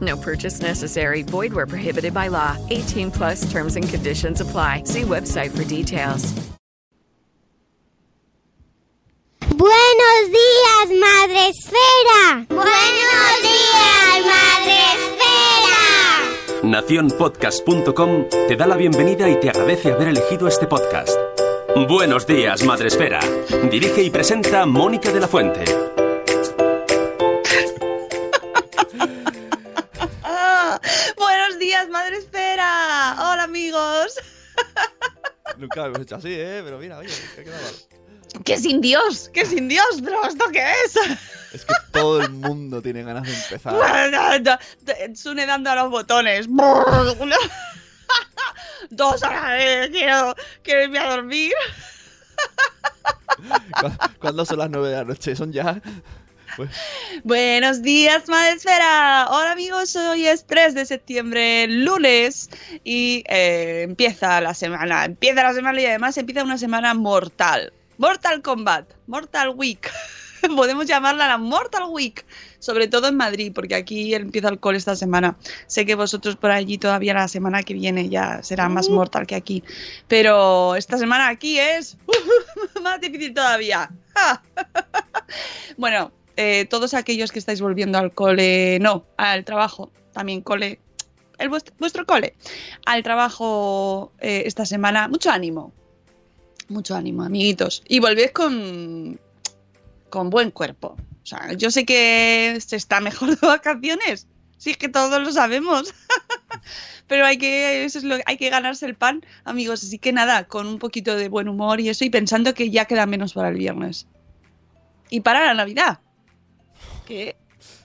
No purchase necessary. Void where prohibited by law. 18 plus terms and conditions apply. See website for details. Buenos días, Madre Esfera. Buenos días, Madre Esfera. Naciónpodcast.com te da la bienvenida y te agradece haber elegido este podcast. Buenos días, Madre Esfera. Dirige y presenta Mónica de la Fuente. Días, Madre Esfera. Hola, amigos. Nunca lo hemos hecho así, ¿eh? Pero mira, oye, que ha quedado mal. ¡Qué sin Dios! ¡Qué sin Dios! ¿Pero esto qué es? Es que todo el mundo tiene ganas de empezar. Sune dando a los botones. Dos horas, eh, quiero, quiero irme a dormir. ¿Cu- ¿Cuándo son las nueve de la noche? Son ya. Pues, Buenos días, Madre Esfera. Hola, amigos. Hoy es 3 de septiembre, lunes, y eh, empieza la semana. Empieza la semana y además empieza una semana mortal. Mortal Kombat, Mortal Week. Podemos llamarla la Mortal Week, sobre todo en Madrid, porque aquí empieza el cole esta semana. Sé que vosotros por allí todavía la semana que viene ya será más mortal que aquí, pero esta semana aquí es más difícil todavía. bueno, eh, todos aquellos que estáis volviendo al cole, no, al trabajo, también cole, el vuestro, cole, al trabajo eh, esta semana, mucho ánimo, mucho ánimo, amiguitos, y volved con, con buen cuerpo. O sea, yo sé que se está mejor de vacaciones, sí que todos lo sabemos. Pero hay que, lo, hay que ganarse el pan, amigos. Así que nada, con un poquito de buen humor y eso, y pensando que ya queda menos para el viernes. Y para la Navidad. Que,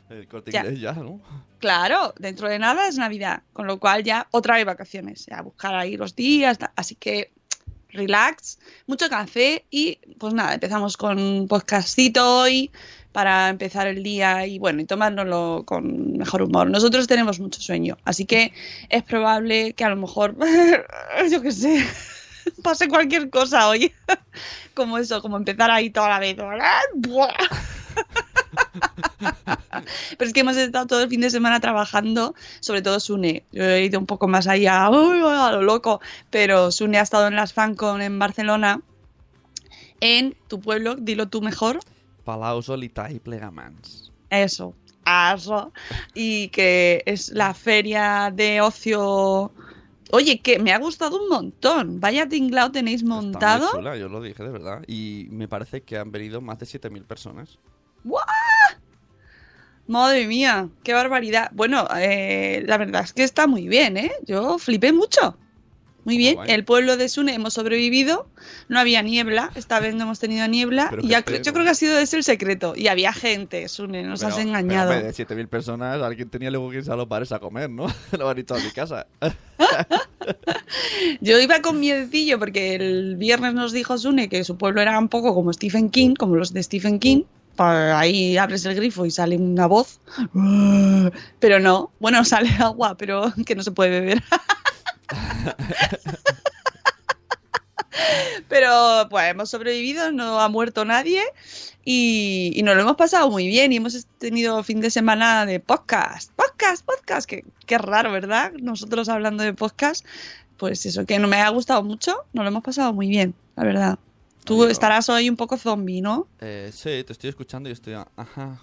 el corte Ya. inglés ya, ¿no? claro, dentro de nada es Navidad. Con lo cual ya otra vez vacaciones. Ya buscar ahí los días. Así que relax, mucho café y pues nada, empezamos con un podcastito hoy para empezar el día y bueno, y tomárnoslo con mejor humor. Nosotros tenemos mucho sueño, así que es probable que a lo mejor, yo qué sé, pase cualquier cosa hoy. como eso, como empezar ahí toda la vez. Pero es que hemos estado todo el fin de semana trabajando, sobre todo Sune. Yo he ido un poco más allá, a lo loco, pero Sune ha estado en las FanCon en Barcelona, en tu pueblo, dilo tú mejor, Palau Solità y Plegamans. eso, eso, y que es la feria de ocio. Oye, que me ha gustado un montón. Vaya tinglao tenéis Está montado. muy chula, yo lo dije de verdad. Y me parece que han venido más de 7.000 personas. ¡Guau! Madre mía, qué barbaridad. Bueno, eh, la verdad es que está muy bien, ¿eh? Yo flipé mucho. Muy bien, guay. el pueblo de Sune hemos sobrevivido, no había niebla, esta vez no hemos tenido niebla, Pero y ya yo creo que ha sido ese el secreto. Y había gente, Sune, nos has Pero- engañado. pero, de 7.000 personas, alguien tenía luego que irse a los bares a comer, ¿no? Lo han a mi casa. Yo iba con miedecillo porque el viernes nos dijo Sune que su pueblo era un poco como Stephen King, como los de Stephen King. Ahí abres el grifo y sale una voz. Pero no, bueno, sale agua, pero que no se puede beber. Pero pues hemos sobrevivido, no ha muerto nadie y, nos lo hemos pasado muy bien y hemos tenido fin de semana de podcast, podcast, podcast, que, qué raro, ¿verdad? Nosotros hablando de podcast, pues eso, que no me ha gustado mucho, nos lo hemos pasado muy bien, la verdad. Tú estarás hoy un poco zombie, ¿no? eh, sí, te estoy escuchando y estoy... a- Ajá.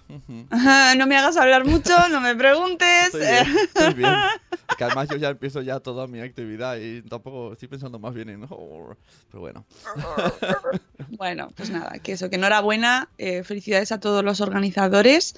no me hagas hablar mucho, no me preguntes. Estoy bien, estoy bien. Que además yo ya empiezo ya toda mi actividad y tampoco estoy pensando más bien en... Pero bueno. Bueno, pues nada, que eso, que enhorabuena, eh, felicidades a todos los organizadores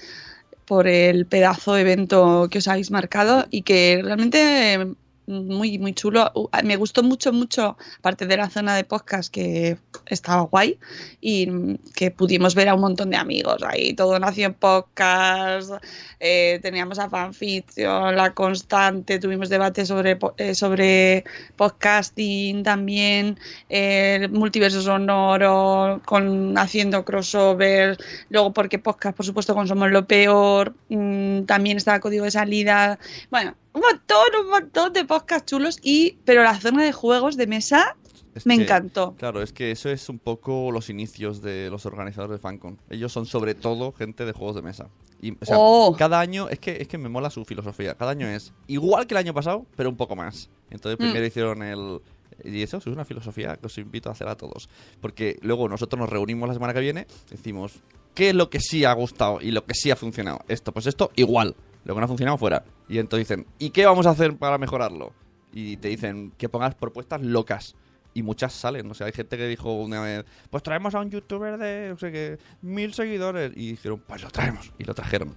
por el pedazo de evento que os habéis marcado y que realmente muy, muy chulo. Me gustó mucho, mucho, aparte de la zona de podcast que estaba guay y mm, que pudimos ver a un montón de amigos ahí, todo nació en podcast, eh, teníamos a Fanfiction, La Constante, tuvimos debate sobre, eh, sobre podcasting también, el multiverso sonoro, con haciendo crossover, luego porque podcast, por supuesto, con lo Peor, mm, también estaba Código de Salida, bueno, un montón, un montón de podcasts chulos, y pero la zona de juegos de mesa Es me que, encantó. Claro, es que eso es un poco los inicios de los organizadores de FanCon. Ellos son sobre todo gente de juegos de mesa. Y, o sea, Oh. cada año, es que, es que me mola su filosofía. Cada año es igual que el año pasado, pero un poco más. Entonces Mm. primero hicieron el... Y eso es una filosofía que os invito a hacer a todos. Porque luego nosotros nos reunimos la semana que viene, decimos, ¿qué es lo que sí ha gustado y lo que sí ha funcionado? Esto, pues esto, igual. Lo que no ha funcionado, fuera. Y entonces dicen, ¿y qué vamos a hacer para mejorarlo? Y te dicen que pongas propuestas locas. Y muchas salen. O sea, hay gente que dijo una vez, pues traemos a un youtuber de, no sé qué, mil seguidores. Y dijeron, pues lo traemos. Y lo trajeron.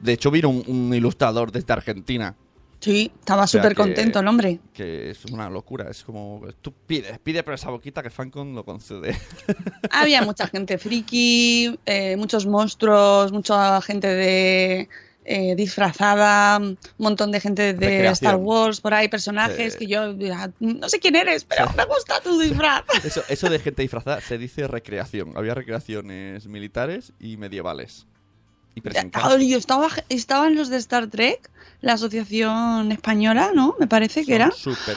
De hecho, vino un, un ilustrador desde Argentina. Sí, estaba O sea súper contento el hombre. Que es una locura. Es como, tú pides, pide por esa boquita que Fancon lo concede. Había mucha gente friki, eh, muchos monstruos, mucha gente de eh, disfrazada, un montón de gente de Recreación. Star Wars, por ahí, personajes Sí. que yo ah, no sé quién eres, pero me gusta tu disfraz. Eso, eso de gente disfrazada se dice recreación. Había recreaciones militares y medievales. Y yo estaba, estaban los de Star Trek, la asociación española, ¿no? Me parece que era.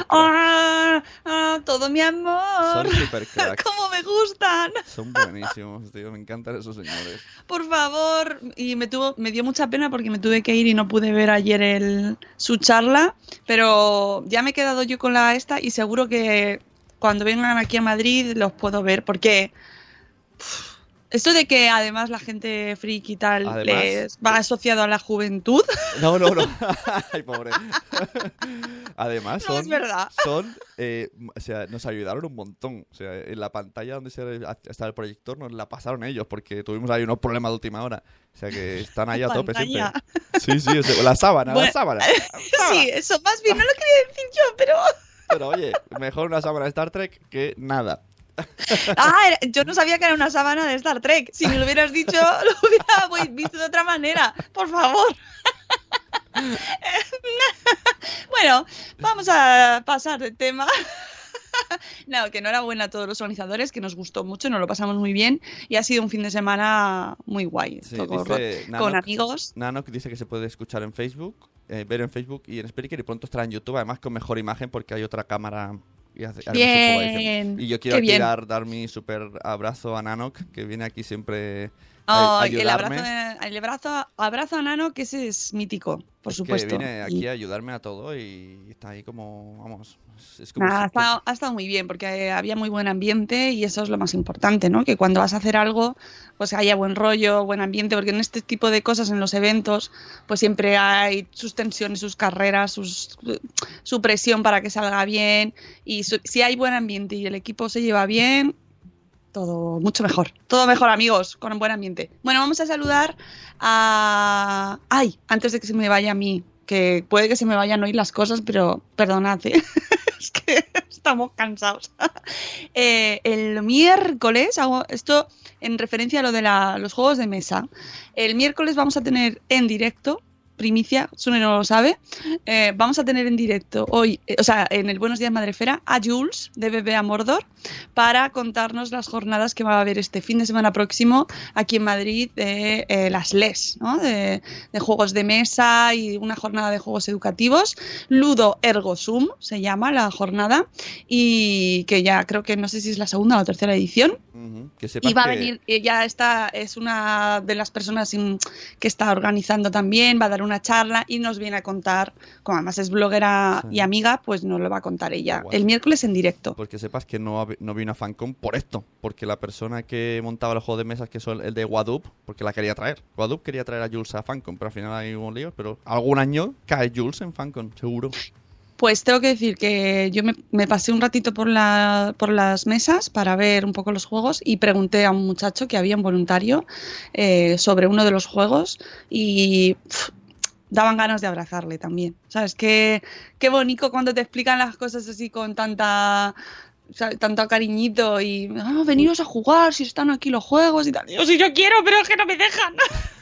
¡Ah! ah, todo mi amor! Son súper cracks. ¡Cómo me gustan! Son buenísimos, tío. Me encantan esos señores. Por favor, y me tuvo, me dio mucha pena porque me tuve que ir y no pude ver ayer el, su charla, pero ya me he quedado yo con la esta y seguro que cuando vengan aquí a Madrid los puedo ver porque esto de que además la gente friki y tal Además- les va asociado a la juventud, No, no, no. Ay, pobre. Además, No, son. es verdad. Son. eh, o sea, nos ayudaron un montón. O sea, en la pantalla donde está el proyector nos la pasaron ellos porque tuvimos ahí unos problemas de última hora. O sea, que están ahí a tope siempre. Sí, sí, o sea, la sábana, la sábana. sí, eso más bien no lo quería decir yo, pero Pero oye, mejor una sábana de Star Trek que nada. ah, era- yo no sabía que era una sábana de Star Trek. Si me lo hubieras dicho, lo hubiera pues, visto de otra manera. Por favor. bueno, vamos a pasar de tema. No, que enhorabuena a todos los organizadores, que nos gustó mucho, nos lo pasamos muy bien y ha sido un fin de semana muy guay. Sí, dice con amigos. Nanoc dice que se puede escuchar en Facebook, eh, ver en Facebook y en Spreaker y pronto estará en YouTube, además con mejor imagen porque hay otra cámara. Y, hace- haremos un poco de edición. Bien, y yo quiero qué aquí dar, dar mi super abrazo a Nanoc, que viene aquí siempre Oh, el abrazo, de- el abrazo, abrazo a Nano, que ese es mítico, por Es supuesto. Que viene aquí a ayudarme a todo y está ahí como, vamos, es- como... Nada, ha, si- estado, ha estado muy bien porque había muy buen ambiente y eso es lo más importante, ¿no? Que cuando vas a hacer algo, pues haya buen rollo, buen ambiente, porque en este tipo de cosas, en los eventos, pues siempre hay sus tensiones, sus carreras, sus, su presión para que salga bien y su- si hay buen ambiente y el equipo se lleva bien, todo mucho mejor. Todo mejor, amigos, con un buen ambiente. Bueno, vamos a saludar a... Ay, antes de que se me vaya a mí, que puede que se me vayan hoy las cosas, pero perdonad, ¿eh? es que estamos cansados. Eh, el miércoles, hago esto en referencia a lo de los juegos de mesa. El miércoles vamos a tener en directo, primicia, Sune no lo sabe, eh, vamos a tener en directo hoy, eh, o sea, en el Buenos Días Madrefera, a Jules de BBA Mordor para contarnos las jornadas que va a haber este fin de semana próximo aquí en Madrid de eh, las LES, ¿no? de, de juegos de mesa y una jornada de juegos educativos. Ludo Ergo Sum se llama la jornada y que ya creo que no sé si es la segunda o la tercera edición. Que Y va a venir, ya está, es una de las personas que está organizando también, va a dar una charla y nos viene a contar, como además es bloguera y amiga, pues nos lo va a contar ella Guay. el miércoles en directo. Porque sepas que no, no vi una fancom por esto. Porque la persona que montaba los juegos de mesas, que son el de Wadup, porque la quería traer. Wadup quería traer a Jules a fancom, pero al final hay un lío. Pero algún año cae Jules en fancom, seguro. Pues tengo que decir que yo me, me pasé un ratito por, la, por las mesas para ver un poco los juegos y pregunté a un muchacho que había un voluntario eh, sobre uno de los juegos y daban ganas de abrazarle también. ¿Sabes? Qué, qué bonito cuando te explican las cosas así con tanta... tanto cariñito y ah, veniros a jugar si están aquí los juegos y tal. Yo sí yo quiero, pero es que no me dejan.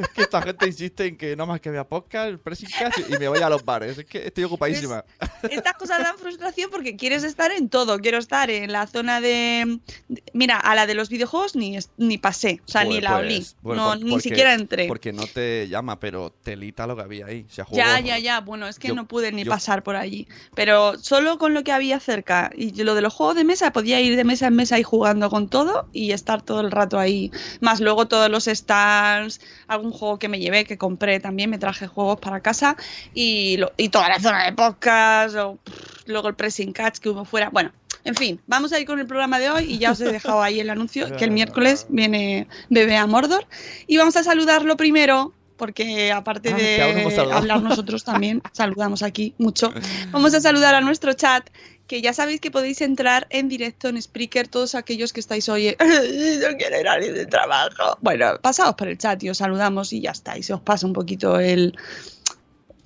Es que esta gente insiste en que no más que vea podcast, pressing cast y me voy a los bares. Es que estoy ocupadísima. Estas cosas dan frustración porque quieres estar en todo. Quiero estar en la zona de. de- Mira, a la de los videojuegos ni, es- ni pasé. O sea, ni Pues, la olí. pues, bueno, no, por- ni porque- siquiera entré. Porque no te llama, pero telita lo que había ahí. Ya, ya, ya. Bueno, es que Yo- no pude ni yo- pasar por allí. Pero solo con lo que había cerca y lo de los juegos de mesa, podía ir de mesa en mesa y jugando con todo y estar todo el rato ahí. Más luego todos los stands, algún juego que me llevé, que compré también, me traje juegos para casa y, lo- y toda la zona de podcast, o, pff, luego el pressing catch que hubo fuera. Bueno. En fin, vamos a ir con el programa de hoy y ya os he dejado ahí el anuncio que el miércoles viene Bebé a Mordor y vamos a saludarlo primero porque aparte Ah, de hablar nosotros también saludamos aquí mucho. Vamos a saludar a nuestro chat, que ya sabéis que podéis entrar en directo en Spreaker, todos aquellos que estáis hoy, no quiero ir a de trabajo. Bueno, pasaos por el chat y os saludamos y ya está, y se os pasa un poquito el,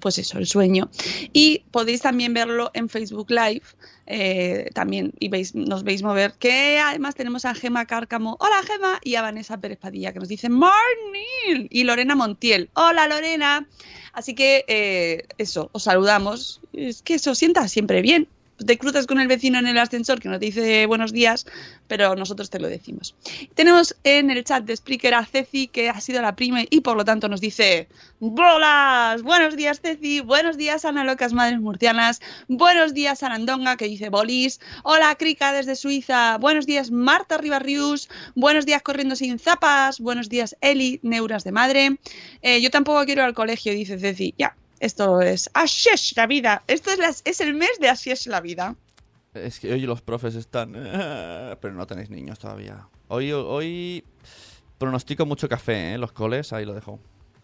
pues eso, el sueño. Y podéis también verlo en Facebook Live, eh, también, y veis, nos veis mover, que además tenemos a Gema Cárcamo, hola Gema, y a Vanessa Pérez Padilla, que nos dice morning, y Lorena Montiel, hola Lorena. Así que eh, eso, os saludamos. Es que eso sienta siempre bien. Te cruzas con el vecino en el ascensor que no te dice buenos días, pero nosotros te lo decimos. Tenemos en el chat de Spreaker a Ceci, que ha sido la prima y por lo tanto nos dice ¡Bolas! Buenos días, Ceci. Buenos días, Ana Locas Madres Murcianas. Buenos días, Arandonga, que dice bolis. Hola, Krika desde Suiza. Buenos días, Marta Ribarrius. Buenos días, Corriendo sin zapas. Buenos días, Eli, Neuras de Madre. Eh, yo tampoco quiero ir al colegio, dice Ceci. Ya, esto es Así es la vida. Esto es, las- es el mes de Así es la vida. Es que hoy los profes están... Pero no tenéis niños todavía. Hoy, hoy pronostico mucho café, ¿eh? Los coles, ahí lo dejo.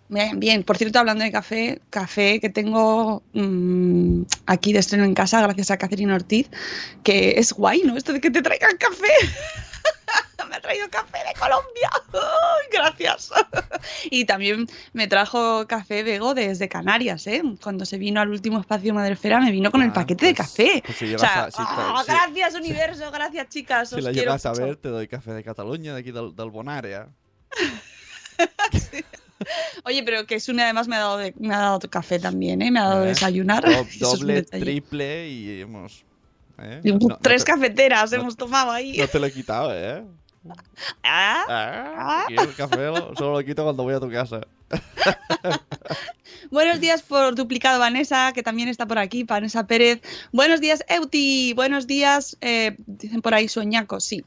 Bien, bien. Por cierto, hablando de café, café que tengo mm, aquí de estreno en casa, gracias a Catherine Ortiz, que es guay, ¿no? Esto de que te traigan café. me ha traído café de Colombia. ¡Ay, gracias. y también me trajo café Bego desde Canarias, ¿eh? Cuando se vino al último espacio Madrefera, me vino con el paquete de café. pues si o sea, a- si te- ¡ah, si- gracias, universo, gracias, chicas. Si os la llegas a ver, te doy café de Cataluña, de aquí del, del Bonaria. Oye, pero que Sune además me ha dado, de- me ha dado café también, ¿eh? Me ha dado de ¿Eh? desayunar. Do- es doble, triple y hemos... ¿eh? No Tres te- cafeteras no- hemos tomado ahí. No te lo he quitado, ¿eh? Ah, Ah, aquí el café lo- solo lo quito cuando voy a tu casa. Buenos días por duplicado Vanessa, que también está por aquí, Vanessa Pérez. Buenos días Euti, buenos días, eh, dicen por ahí Soñaco, sí.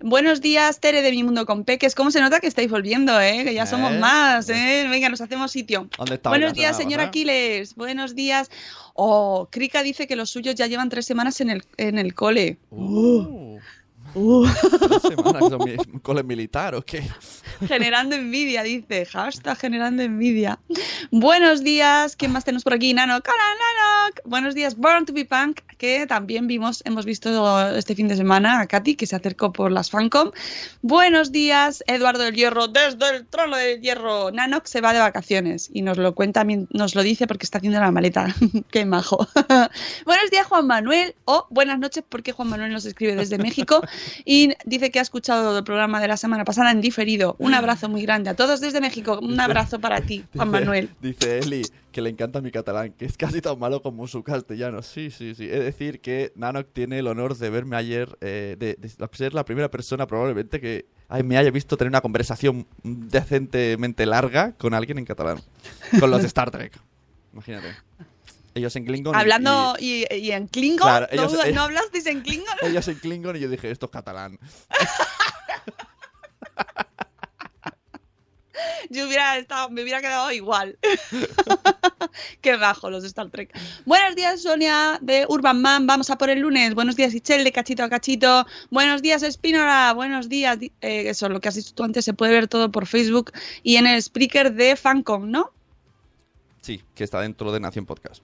Buenos días Tere de Mi Mundo con Peques. ¿Cómo se nota que estáis volviendo, eh? Que ya somos ¿Eh? más, eh. Venga, nos hacemos sitio. ¿Dónde está Buenos días, señor? Aquiles. Buenos días. Oh, Krika dice que los suyos ya llevan tres semanas en el, en el cole. Uh, Uh. ¿Tres semanas que son mi- un cole militar o qué? Generando envidia, dice. Hashtag generando envidia. Buenos días. ¿Quién más tenemos por aquí? Nano. ¡Cara, Nano! Buenos días, Born to be Punk, que también vimos, hemos visto este fin de semana a Katy, que se acercó por las Fancom. Buenos días, Eduardo del Hierro, desde el trono del Hierro. Nanox se va de vacaciones y nos lo cuenta, nos lo dice porque está haciendo la maleta. Qué majo. Buenos días, Juan Manuel. O buenas noches, porque Juan Manuel nos escribe desde México y dice que ha escuchado el programa de la semana pasada en diferido. Un abrazo muy grande a todos desde México. Un abrazo para ti, Juan Dice- Manuel. Dice Eli que le encanta mi catalán, que es casi tan malo como su castellano. Sí, sí, sí. Es decir, que Nanok tiene el honor de verme ayer, eh, de, de ser la primera persona probablemente que ay, me haya visto tener una conversación decentemente larga con alguien en catalán. Con los de Star Trek. Imagínate. Ellos en Klingon. Hablando y, y en Klingon. Claro, ¿No, ellos- ¿No hablasteis en Klingon? ellos en Klingon y yo dije, esto es catalán. Yo hubiera estado, me hubiera quedado igual. Qué bajo los Star Trek. Buenos días, Sonia de Urban Man. Vamos a por el lunes. Buenos días, Ichel de Cachito a Cachito. Buenos días, Espínora. Buenos días. Eh, eso, lo que has dicho tú antes se puede ver todo por Facebook y en el Spreaker de Fancom, ¿no? Sí, que está dentro de Nación Podcast.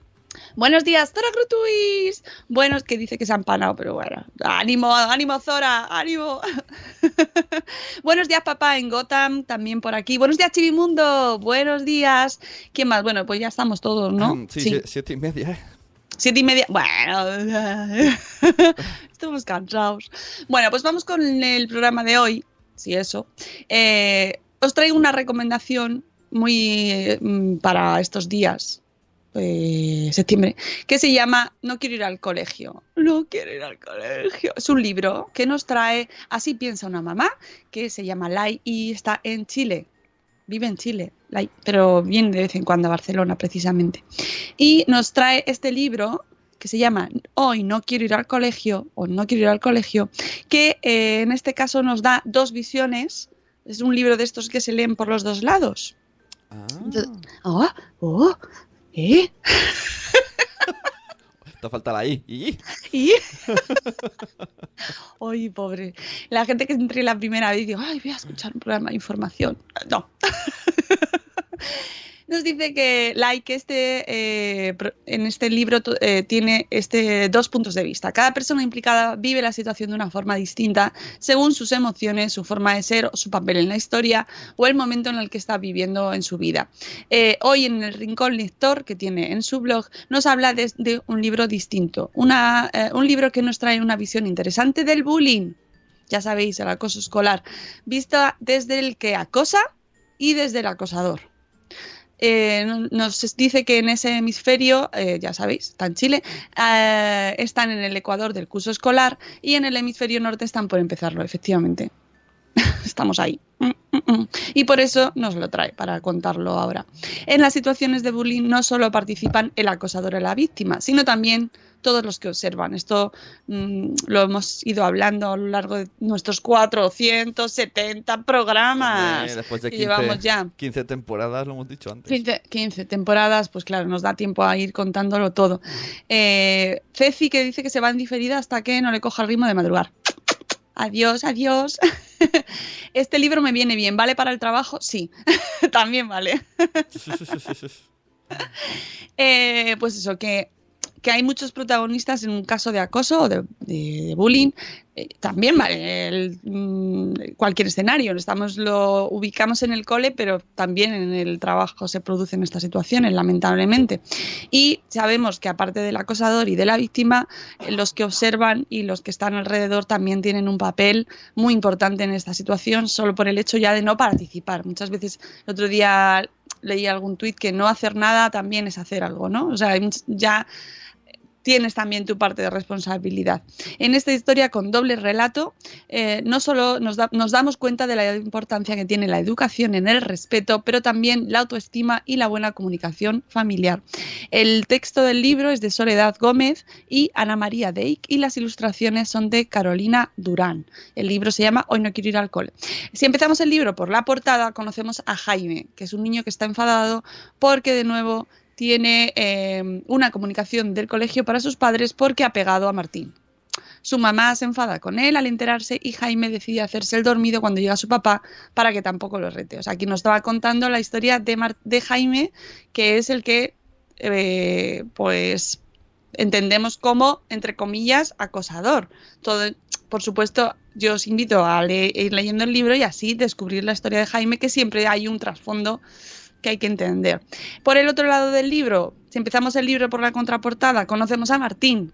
Buenos días, Zora Crutuis. Buenos, que dice que se ha empanado, pero bueno. Ánimo, ánimo, Zora, ánimo. Buenos días, papá, en Gotham, también por aquí. Buenos días, Chivimundo. Buenos días. ¿Quién más? Bueno, pues ya estamos todos, ¿no? Sí, sie- siete y media, ¿eh? Siete y media. Bueno, estamos cansados. Bueno, pues vamos con el programa de hoy. Si eso. Eh, os traigo una recomendación muy eh, mm, para estos días. Eh, septiembre, que se llama No quiero ir al colegio. No quiero ir al colegio. Es un libro que nos trae Así piensa una mamá, que se llama Lai y está en Chile. Vive en Chile, Lai, pero viene de vez en cuando a Barcelona precisamente. Y nos trae este libro que se llama Hoy no quiero ir al colegio o No quiero ir al colegio, que eh, en este caso nos da dos visiones. Es un libro de estos que se leen por los dos lados. Entonces, oh, oh, ¿eh? Te falta la I. I. ¿Y? Ay, pobre. La gente que entre la primera vez y digo, ay, voy a escuchar un programa de información. No. Nos dice que like este eh, en este libro eh, tiene este dos puntos de vista. Cada persona implicada vive la situación de una forma distinta según sus emociones, su forma de ser, su papel en la historia o el momento en el que está viviendo en su vida. Eh, hoy en el Rincón Lector que tiene en su blog nos habla de, de un libro distinto, una, eh, un libro que nos trae una visión interesante del bullying. Ya sabéis, el acoso escolar, vista desde el que acosa y desde el acosador. Eh, no- nos dice que en ese hemisferio, eh, ya sabéis, está en Chile, eh, están en el ecuador del curso escolar y en el hemisferio norte están por empezarlo, efectivamente. Estamos ahí. Mm, mm, mm. Y por eso nos lo trae, para contarlo ahora. En las situaciones de bullying no solo participan el acosador o la víctima, sino también todos los que observan. Esto mm, lo hemos ido hablando a lo largo de nuestros 470 programas Eh, después de que 15, llevamos ya. 15 temporadas, lo hemos dicho antes. 15, 15 temporadas, pues claro, nos da tiempo a ir contándolo todo. Eh, Ceci que dice que se va en diferida hasta que no le coja el ritmo de madrugar. Adiós, adiós. Este libro me viene bien, ¿vale para el trabajo? Sí, también vale. Eh, pues eso, que, que hay muchos protagonistas en un caso de acoso o de, bullying. eh, también vale el, mm, cualquier escenario. Estamos lo ubicamos en el cole, pero también en el trabajo se producen estas situaciones, lamentablemente. Y sabemos que aparte del acosador y de la víctima, eh, los que observan y los que están alrededor también tienen un papel muy importante en esta situación, solo por el hecho ya de no participar. Muchas veces el otro día leí algún tuit que no hacer nada también es hacer algo, ¿no? O sea, ya tienes también tu parte de responsabilidad. En esta historia con doble relato, eh, no solo nos, da- nos damos cuenta de la importancia que tiene la educación en el respeto, pero también la autoestima y la buena comunicación familiar. El texto del libro es de Soledad Gómez y Ana María Deik y las ilustraciones son de Carolina Durán. El libro se llama Hoy no quiero ir al cole. Si empezamos el libro por la portada, conocemos a Jaime, que es un niño que está enfadado porque de nuevo tiene eh, una comunicación del colegio para sus padres porque ha pegado a Martín. Su mamá se enfada con él al enterarse y Jaime decide hacerse el dormido cuando llega su papá para que tampoco lo rete. O sea, aquí nos estaba contando la historia de, Jaime, que es el que, eh, pues, entendemos como, entre comillas, acosador. Todo, por supuesto, yo os invito a le- ir leyendo el libro y así descubrir la historia de Jaime, que siempre hay un trasfondo que hay que entender. Por el otro lado del libro, si empezamos el libro por la contraportada, conocemos a Martín.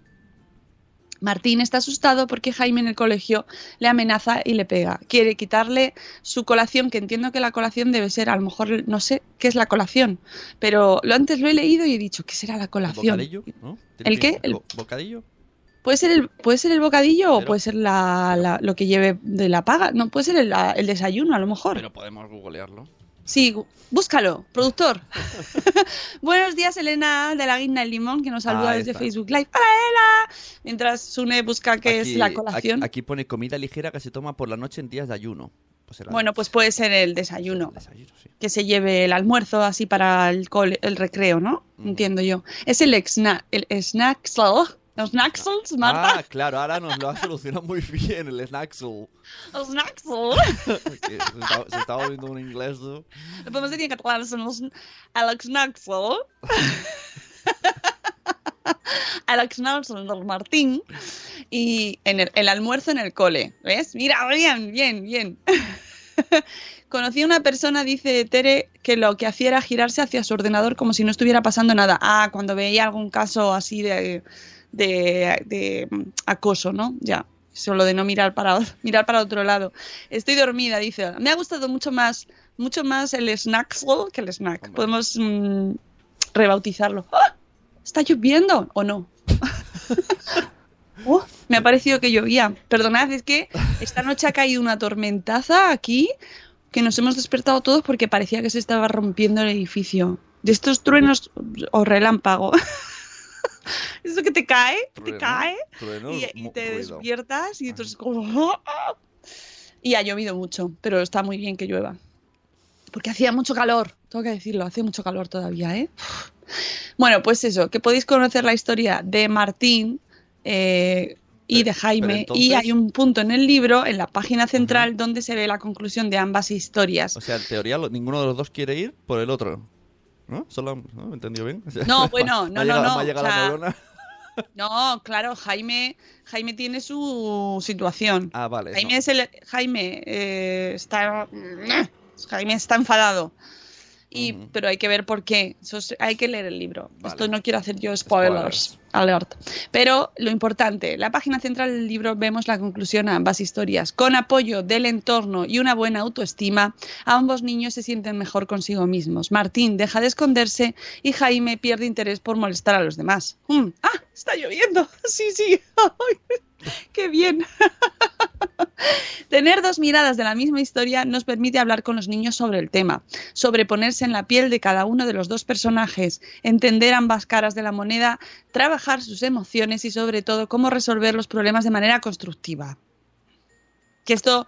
Martín está asustado porque Jaime en el colegio le amenaza y le pega. Quiere quitarle su colación, que entiendo que la colación debe ser, a lo mejor no sé qué es la colación, pero lo antes lo he leído y he dicho, ¿qué será la colación? ¿Bocadillo? ¿no? ¿El qué? El- bo- ¿Bocadillo? ¿Puede ser el, puede ser el bocadillo o puede ser la, la- lo que lleve de la paga? No, puede ser el desayuno a lo mejor. Pero podemos googlearlo. Sí, búscalo, productor. Buenos días, Elena de la Guinda del Limón, que nos saluda Ahí desde. Facebook Live. ¡Hola, Elena! Mientras Sune busca qué es la colación. Aquí, pone comida ligera que se toma por la noche en días de ayuno. Pues Bueno, pues puede ser el desayuno. desayuno, sí. Que se lleve el almuerzo así para el, cole- el recreo, ¿no? Entiendo yo. Es el, exna, el snacksel. Los snacksels, Marta. Ah, claro, ahora nos lo ha solucionado muy bien el Snaxel. Los. Que se, está, se volviendo un inglés, ¿no? Lo podemos decir en catalán, son los Alex Naxel. Alex Naxel del Martín. Y en el, el almuerzo en el cole. ¿Ves? Mira, bien, bien, bien. Conocí a una persona, dice Tere, que lo que hacía era girarse hacia su ordenador como si no estuviera pasando nada. Ah, cuando veía algún caso así de, de, de, mm, acoso, ¿no? Ya. Solo de no mirar para, mirar para otro lado. Estoy dormida, dice. Me ha gustado mucho más, mucho más el Snacksel que el snack. Hombre. Podemos mm, rebautizarlo. ¡Ah! ¿Está lloviendo o no? Oh, me ha parecido que llovía. Perdonad, es que esta noche ha caído una tormentaza aquí que nos hemos despertado todos porque parecía que se estaba rompiendo el edificio. De estos truenos o relámpago. Eso que te cae, te cae trueno, y, te despiertas y entonces como... Y ha llovido mucho, pero está muy bien que llueva. Porque hacía mucho calor, tengo que decirlo, hace mucho calor todavía, ¿eh? Bueno, pues eso, que podéis conocer la historia de Martín eh, y de Jaime. entonces- Y hay un punto en el libro, en la página central, donde se ve la conclusión de ambas historias. O sea, en teoría ninguno de los dos quiere ir por el otro. ¿No? Solo, ¿no? ¿Me he entendido bien? O sea, No, bueno, no, no, no, o sea-. No, claro, Jaime, Jaime tiene su situación. Ah, vale. Jaime no. es el Jaime eh, está Jaime está enfadado. Y, pero hay que ver por qué. Eso es- hay que leer el libro. Vale. Esto no quiero hacer yo spoilers. Alert. Pero lo importante, la página central del libro vemos la conclusión a ambas historias. Con apoyo del entorno y una buena autoestima, ambos niños se sienten mejor consigo mismos. Martín deja de esconderse y Jaime pierde interés por molestar a los demás. ¡Ah! Está lloviendo. Sí, sí. ¡Qué bien! Tener dos miradas de la misma historia nos permite hablar con los niños sobre el tema, sobreponerse en la piel de cada uno de los dos personajes, entender ambas caras de la moneda, trabajar sus emociones y sobre todo cómo resolver los problemas de manera constructiva. Que esto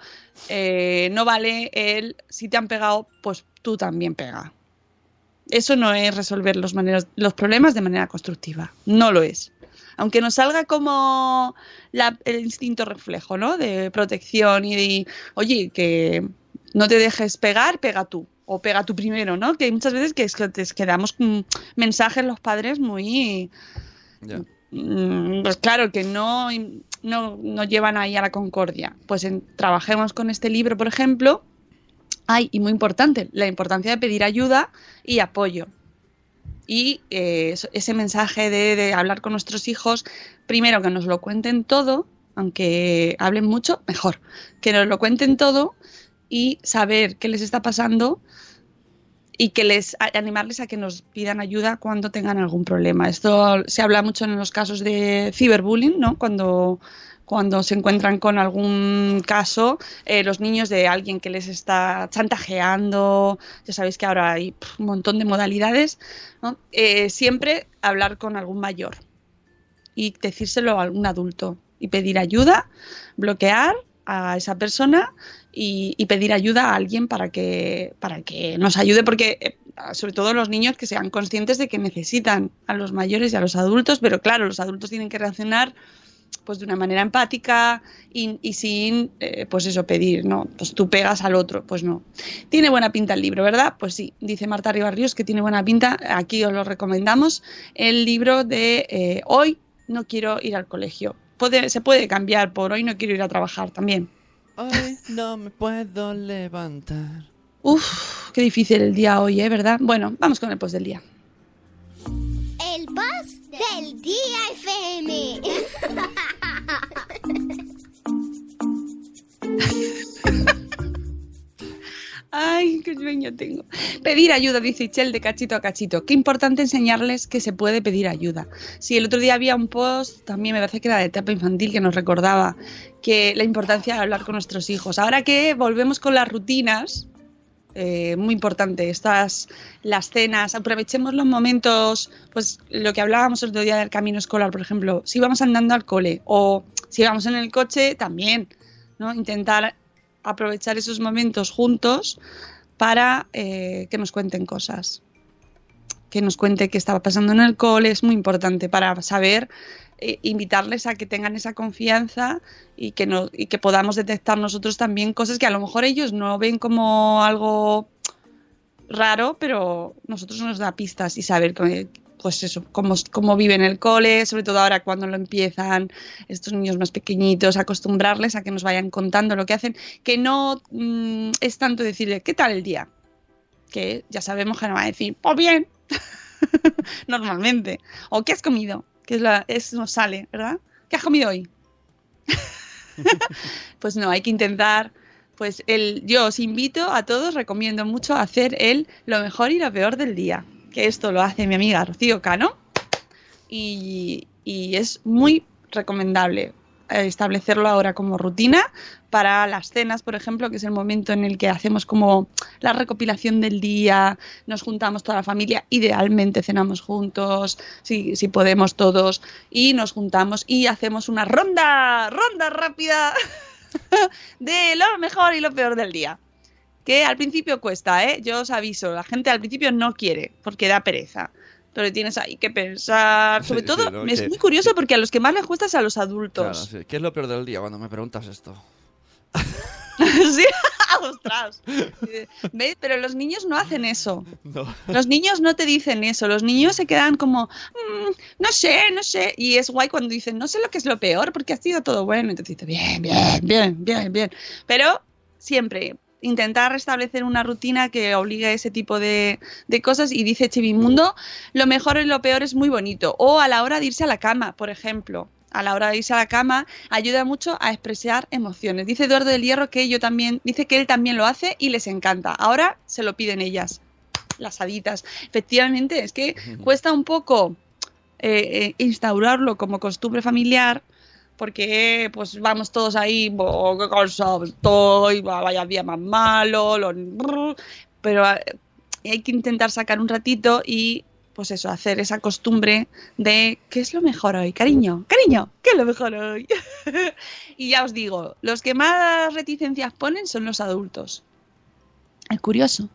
eh, no vale el si te han pegado, pues tú también pega. Eso no es resolver los, los problemas de manera constructiva. No lo es. Aunque nos salga como la- el instinto reflejo, ¿no? De protección y de, oye, que no te dejes pegar, pega tú. O pega tú primero, ¿no? Que hay muchas veces que, es que te quedamos con mensajes los padres muy... Mm, Pues claro, que no, no, no llevan ahí a la concordia. Pues en- trabajemos con este libro, por ejemplo. Ay, y muy importante, la importancia de pedir ayuda y apoyo. Y eh, ese mensaje de, de hablar con nuestros hijos, primero que nos lo cuenten todo, aunque hablen mucho, mejor. Que nos lo cuenten todo y saber qué les está pasando y que les animarles a que nos pidan ayuda cuando tengan algún problema. Esto se habla mucho en los casos de ciberbullying, ¿no? Cuando cuando se encuentran con algún caso, eh, los niños de alguien que les está chantajeando, ya sabéis que ahora hay un montón de modalidades, ¿no? Eh, siempre hablar con algún mayor y decírselo a algún adulto y pedir ayuda, bloquear a esa persona y, y pedir ayuda a alguien para que, para que nos ayude, porque eh, sobre todo los niños que sean conscientes de que necesitan a los mayores y a los adultos, pero claro, los adultos tienen que reaccionar pues de una manera empática y, y sin, eh, pues eso, pedir, ¿no? Pues tú pegas al otro, pues no. Tiene buena pinta el libro, ¿verdad? Pues sí, dice Marta Ribarrios que tiene buena pinta, aquí os lo recomendamos, el libro de eh, Hoy no quiero ir al colegio. Puede, se puede cambiar por Hoy no quiero ir a trabajar también. Hoy no me puedo levantar. Uf, qué difícil el día hoy, ¿eh? ¿Verdad? Bueno, vamos con el post del día. El boss del día FM. Ay, qué sueño tengo. Pedir ayuda, dice Ichel de cachito a cachito. Qué importante enseñarles que se puede pedir ayuda. Sí, el otro día había un post, también me parece que era de etapa infantil, que nos recordaba que la importancia de hablar con nuestros hijos. Ahora que volvemos con las rutinas, eh, muy importante, estas, las cenas, aprovechemos los momentos, pues lo que hablábamos el otro día del camino escolar, por ejemplo, si vamos andando al cole o si vamos en el coche, también, ¿no? Intentar aprovechar esos momentos juntos para eh, que nos cuenten cosas. Que nos cuente qué estaba pasando en el cole, es muy importante para saber, eh, invitarles a que tengan esa confianza y que, no, y que podamos detectar nosotros también cosas que a lo mejor ellos no ven como algo raro, pero nosotros nos da pistas y saber que- pues eso, cómo, cómo viven el cole, sobre todo ahora cuando lo empiezan estos niños más pequeñitos, acostumbrarles a que nos vayan contando lo que hacen, que no mm, es tanto decirle, ¿qué tal el día? Que ya sabemos que no va a decir, pues bien, normalmente, o ¿qué has comido? Que es, la, es nos sale, ¿verdad? ¿Qué has comido hoy? pues no, hay que intentar pues el, yo os invito a todos, recomiendo mucho hacer el lo mejor y lo peor del día. Que esto lo hace mi amiga Rocío Cano. Y, y es muy recomendable establecerlo ahora como rutina para las cenas, por ejemplo, que es el momento en el que hacemos como la recopilación del día, nos juntamos toda la familia, idealmente cenamos juntos, si, si podemos todos, y nos juntamos y hacemos una ronda, ronda rápida de lo mejor y lo peor del día. Que al principio cuesta, ¿eh? Yo os aviso, la gente al principio no quiere, porque da pereza. Pero tienes ahí que pensar. Sobre Sí, todo, sí, ¿no? es Que- muy curioso porque a los que más les cuesta es a los adultos. Claro, sí. ¿Qué es lo peor del día cuando me preguntas esto? sí, ostras. ¿Ves? Pero los niños no hacen eso. No. Los niños no te dicen eso, los niños se quedan como, "Mm, no sé, no sé. Y es guay cuando dicen, no sé lo que es lo peor porque ha sido todo bueno. Entonces dices, bien, bien, bien, bien, bien. Pero siempre intentar restablecer una rutina que obligue a ese tipo de, de cosas. Y dice Chivimundo, lo mejor y lo peor es muy bonito. O a la hora de irse a la cama, por ejemplo. A la hora de irse a la cama ayuda mucho a expresar emociones. Dice Eduardo del Hierro que yo también, dice que él también lo hace y les encanta. Ahora se lo piden ellas las haditas. Efectivamente, es que cuesta un poco eh, eh, instaurarlo como costumbre familiar, porque pues vamos todos ahí, "Oh, qué cansado estoy, va- vaya día más malo, lo- brr", pero eh, hay que intentar sacar un ratito y pues eso, hacer esa costumbre de ¿qué es lo mejor hoy? Cariño, cariño, ¿qué es lo mejor hoy? y ya os digo, los que más reticencias ponen son los adultos. Es curioso.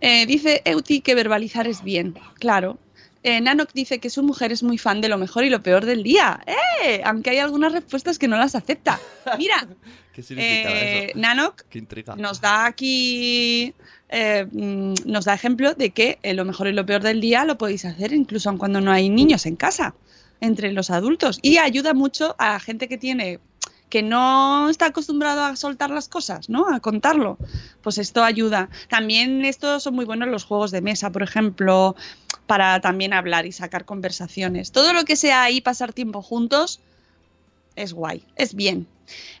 Eh, dice Euti que verbalizar es bien, claro. Eh, Nanok dice que su mujer es muy fan de lo mejor y lo peor del día. ¡Eh! Aunque hay algunas respuestas que no las acepta. Mira, ¿Qué significa eh, eso? Nanok Qué nos da aquí, eh, mm, nos da ejemplo de que eh, lo mejor y lo peor del día lo podéis hacer incluso aun cuando no hay niños en casa, entre los adultos. Y ayuda mucho a la gente que tiene que no está acostumbrado a soltar las cosas, ¿no? A contarlo. Pues esto ayuda. También estos son muy buenos los juegos de mesa, por ejemplo, para también hablar y sacar conversaciones. Todo lo que sea ahí pasar tiempo juntos es guay, es bien.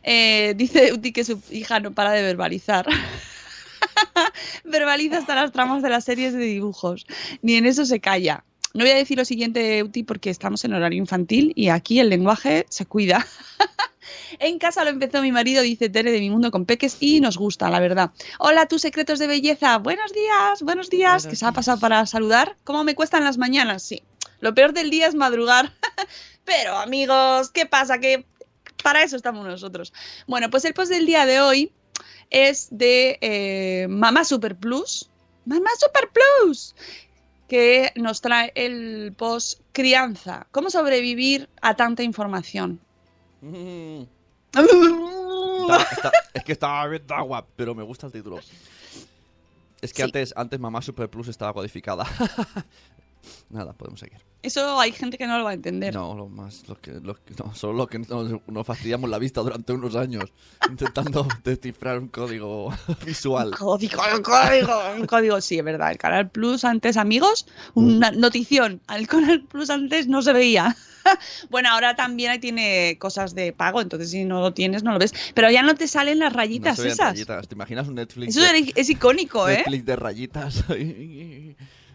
Eh, dice Uti que su hija no para de verbalizar. Verbaliza hasta las tramas de las series de dibujos. Ni en eso se calla. No voy a decir lo siguiente, Uti, porque estamos en horario infantil y aquí el lenguaje se cuida. en casa lo empezó mi marido, dice Tere de Mi Mundo con Peques, y nos gusta, la verdad. Hola, tus secretos de belleza. Buenos días, buenos días. ¿Qué se ha pasado para saludar? ¿Cómo me cuestan las mañanas? Sí. Lo peor del día es madrugar. Pero, amigos, ¿qué pasa? Que para eso estamos nosotros. Bueno, pues el post del día de hoy es de eh, Mamá Super Plus. Mamá Super Plus. Que nos trae el post crianza. ¿Cómo sobrevivir a tanta información? Mm. Está- está- es que estaba viendo agua, pero me gusta el título. Es que Sí. antes, antes Mamá Super Plus estaba codificada. Nada, podemos seguir. Eso hay gente que no lo va a entender. No, lo más, lo que, lo que- no, solo lo que nos, nos fastidiamos la vista durante unos años intentando descifrar un código visual. Código, código, un código, sí, es verdad. El Canal Plus antes, amigos, una notición. Al Canal Plus antes no se veía. bueno, ahora también tiene cosas de pago, entonces si no lo tienes, no lo ves. Pero ya no te salen las No rayitas ven esas. rayitas. ¿Te imaginas un Netflix? Eso de- es, icónico, ¿eh? Netflix de rayitas.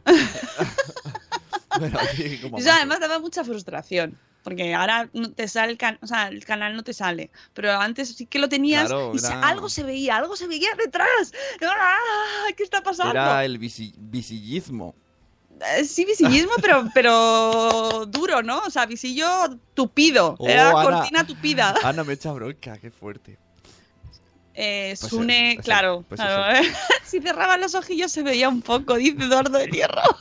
Bueno, como además daba mucha frustración. Porque ahora no te sale el, can- o sea, el canal no te sale. Pero antes sí que lo tenías Claro, y era- algo se veía, algo se veía detrás. ¡Ah! ¿Qué está pasando? Era el visi- visillismo. Eh, Sí, visillismo, pero, pero duro, ¿no? O sea, visillo tupido. Oh, Era Ana. cortina tupida. Ana me echa bronca, qué fuerte. Eh, Pues Sune, eso, claro. pues claro. si cerraba los ojillos se veía un poco, dice Eduardo del Hierro.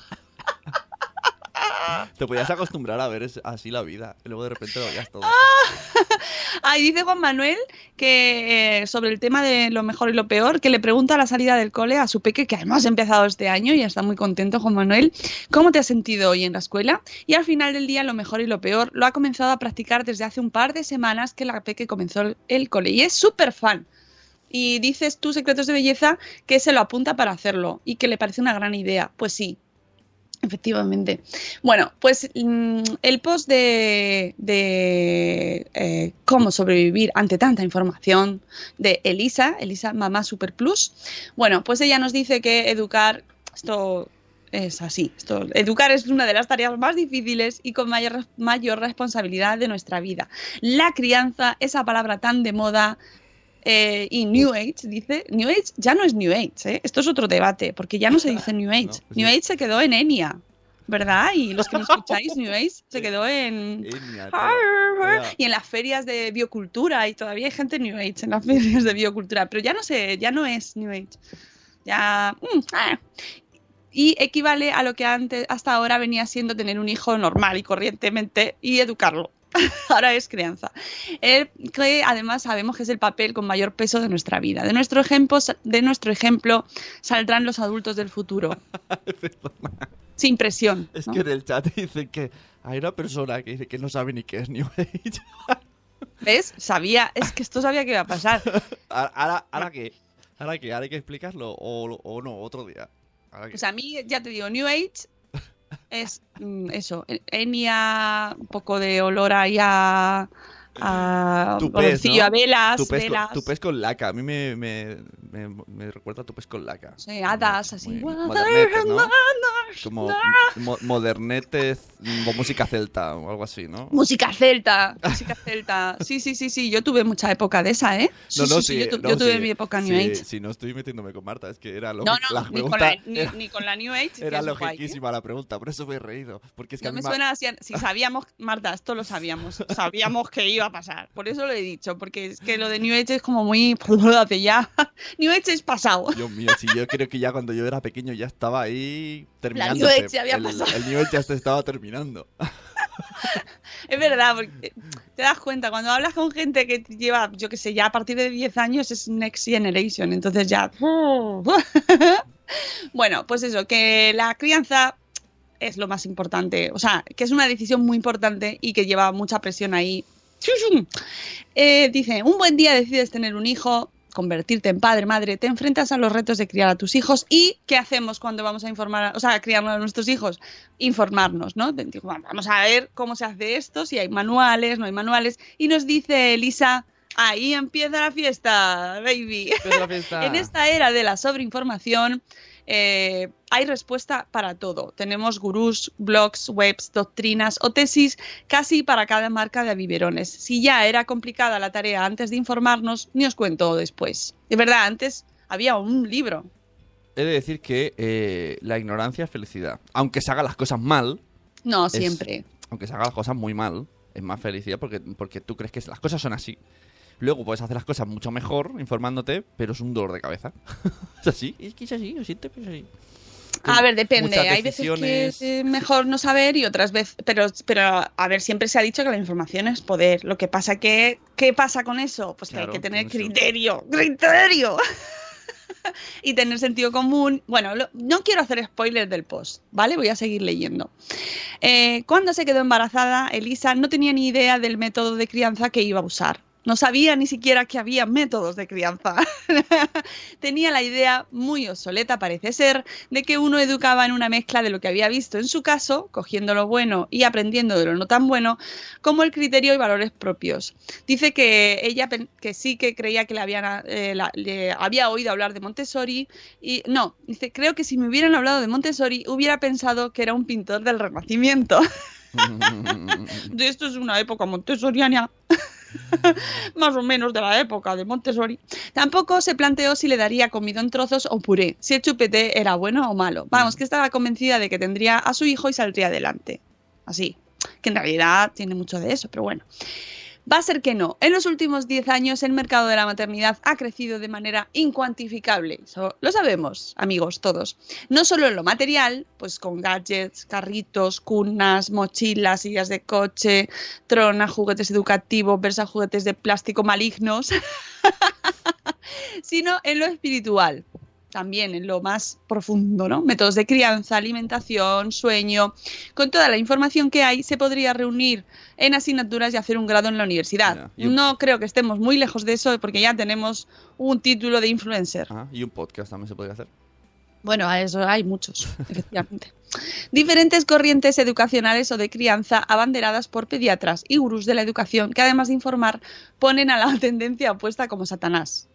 Te podías acostumbrar a ver así la vida. Y luego de repente lo veías todo. Ahí dice Juan Manuel que eh, sobre el tema de lo mejor y lo peor, que le pregunta a la salida del cole a su peque, que además ha empezado este año y está muy contento Juan Manuel, ¿cómo te has sentido hoy en la escuela? Y al final del día lo mejor y lo peor lo ha comenzado a practicar desde hace un par de semanas que la peque comenzó el cole y es súper fan. Y dices tú, Secretos de Belleza, que se lo apunta para hacerlo y que le parece una gran idea. Pues sí, Efectivamente. Bueno, pues mm, el post de, de eh, cómo sobrevivir ante tanta información de Elisa, Elisa Mamá Super Plus. Bueno, pues ella nos dice que educar, esto es así, esto, educar es una de las tareas más difíciles y con mayor, mayor responsabilidad de nuestra vida. La crianza, esa palabra tan de moda, eh, y New Age, dice, New Age ya no es New Age, ¿eh? esto es otro debate, porque ya no se dice New Age. New Age se quedó en Enya, ¿verdad? Y los que me escucháis, New Age se quedó en... Enya. Y en las ferias de biocultura, y todavía hay gente New Age en las ferias de biocultura, pero ya no sé, ya no es New Age. Ya... mm, ah. Y equivale a lo que antes, hasta ahora venía siendo tener un hijo normal y corrientemente y educarlo. Ahora es crianza. Eh, que además sabemos que es el papel con mayor peso de nuestra vida. De nuestro ejemplo, de nuestro ejemplo saldrán los adultos del futuro. Sin presión. Es ¿no? que en el chat dicen que hay una persona que dice que no sabe ni qué es New Age. ¿Ves? Sabía, es que esto sabía que iba a pasar. Ahora, ahora, ¿ahora qué? ¿Ahora qué? ¿Ahora hay que explicarlo? ¿O, o no? ¿Otro día? Pues a mí, ya te digo, New Age es mm, eso, Enya, un poco de olor ahí a, a Tu pez, ¿no? a velas, Tu pez, velas. con, tu pez con laca. A mí me, me, me, me recuerda a tu pez con laca. Sí, hadas así. Muy modernetes, ¿no? Como mo- modernetes, mo- música celta o algo así, ¿no? Música celta, música celta. Sí, sí, sí, sí, yo tuve mucha época de esa, ¿eh? Sí, No, no, sí, sí. yo, tu- no, yo tuve mi época New Age. Sí, no estoy metiéndome con Marta, es que era No, lógica. no, la ni con, la, ni, era, ni con la New Age. era guay, ¿eh? logiquísima la pregunta, por eso me he reído. Porque es que No a mí me suena así. Si sabíamos, Marta, esto lo sabíamos. Sabíamos que iba a pasar. Por eso lo he dicho. Porque es que lo de New Age es como muy. ya. New Age es pasado. Dios mío, si yo creo que ya cuando yo era pequeño ya estaba ahí terminando. Ya había el, pasado. el New Age ya se estaba terminando. Es verdad, porque te das cuenta, cuando hablas con gente que lleva, yo qué sé, ya a partir de 10 años es Next Generation, entonces ya... bueno, pues eso, que la crianza es lo más importante, o sea, que es una decisión muy importante y que lleva mucha presión ahí. Eh, dice, un buen día decides tener un hijo, convertirte en padre, madre, te enfrentas a los retos de criar a tus hijos y ¿qué hacemos cuando vamos a informar, o sea, a criar a nuestros hijos? Informarnos, ¿no? Vamos a ver cómo se hace esto, si hay manuales, no hay manuales. Y nos dice Elisa, ahí empieza la fiesta, baby. Empieza la fiesta. en esta era de la sobreinformación eh, hay respuesta para todo. Tenemos gurús, blogs, webs, doctrinas o tesis casi para cada marca de biberones. Si ya era complicada la tarea antes de informarnos, ni os cuento después. De verdad, antes había un libro. He de decir que eh, la ignorancia es felicidad. Aunque se hagan las cosas mal, No, Es- siempre. aunque se hagan las cosas muy mal, es más felicidad porque, porque tú crees que las cosas son así. Luego puedes hacer las cosas mucho mejor informándote, pero es un dolor de cabeza. es así, es que es así, lo siento, pero es así. A ver, depende. Hay veces que es mejor no saber y otras veces, pero, pero a ver, siempre se ha dicho que la información es poder. Lo que pasa que, ¿qué pasa con eso? Pues que hay que tener criterio, criterio. y tener sentido común. Bueno, lo- no quiero hacer spoilers del post, ¿vale? Voy a seguir leyendo. Eh, cuando se quedó embarazada, Elisa no tenía ni idea del método de crianza que iba a usar. No sabía ni siquiera que había métodos de crianza. tenía la idea muy obsoleta, parece ser, de que uno educaba en una mezcla de lo que había visto en su caso, cogiendo lo bueno y aprendiendo de lo no tan bueno, como el criterio y valores propios. Dice que ella que sí que creía que le, habían, eh, la- le había oído hablar de Montessori y no, dice, creo que si me hubieran hablado de Montessori hubiera pensado que era un pintor del Renacimiento. de esto es una época montessoriana. Más o menos de la época de Montessori. Tampoco se planteó si le daría comida en trozos o puré, si el chupete era bueno o malo. Vamos, que estaba convencida de que tendría a su hijo y saldría adelante. Así. Que en realidad tiene mucho de eso, pero bueno. Va a ser que no. En los últimos 10 años el mercado de la maternidad ha crecido de manera incuantificable. Lo sabemos, amigos, todos. No solo en lo material, pues con gadgets, carritos, cunas, mochilas, sillas de coche, trona, juguetes educativos, versa juguetes de plástico malignos, sino en lo espiritual también en lo más profundo, ¿no? Métodos de crianza, alimentación, sueño. Con toda la información que hay, se podría reunir en asignaturas y hacer un grado en la universidad. Un- No creo que estemos muy lejos de eso porque ya tenemos un título de influencer. Ajá, Y un podcast también se podría hacer. Bueno, a eso hay muchos, efectivamente. Diferentes corrientes educacionales o de crianza abanderadas por pediatras y gurús de la educación que además de informar ponen a la tendencia opuesta como Satanás.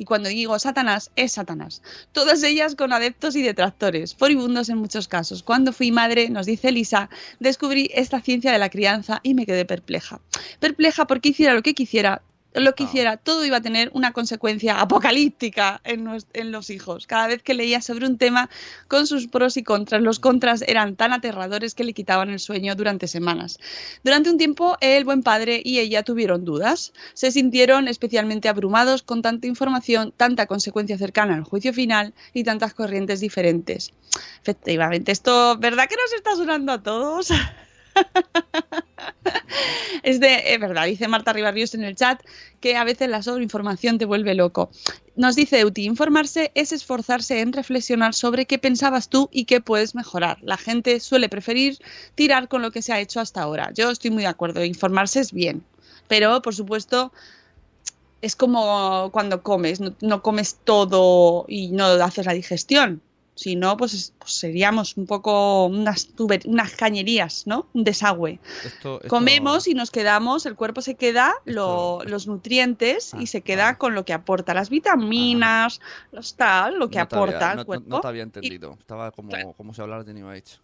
Y cuando digo Satanás, es Satanás. Todas ellas con adeptos y detractores, furibundos en muchos casos. Cuando fui madre, nos dice Lisa, descubrí esta ciencia de la crianza y me quedé perpleja. Perpleja porque hiciera lo que quisiera, lo que hiciera, todo iba a tener una consecuencia apocalíptica en los hijos. Cada vez que leía sobre un tema con sus pros y contras, los contras eran tan aterradores que le quitaban el sueño durante semanas. Durante un tiempo, el buen padre y ella tuvieron dudas. Se sintieron especialmente abrumados con tanta información, tanta consecuencia cercana al juicio final y tantas corrientes diferentes. Efectivamente, esto, ¿verdad que nos está sonando a todos? Es de, verdad, dice Marta Ribarrios en el chat que a veces la sobreinformación te vuelve loco. Nos dice Euti, informarse es esforzarse en reflexionar sobre qué pensabas tú y qué puedes mejorar. La gente suele preferir tirar con lo que se ha hecho hasta ahora. Yo estoy muy de acuerdo, informarse es bien, pero por supuesto es como cuando comes, no, no comes todo y no haces la digestión. Si no, pues, es- pues seríamos un poco unas, tuber- unas cañerías, ¿no? Un desagüe. Esto, esto- Comemos y nos quedamos, el cuerpo se queda lo- los nutrientes y se queda con lo que aporta, las vitaminas, los tal, lo que no había- aporta no- el no- cuerpo. No te había Y- entendido. Estaba como, como si hablaras de New Age.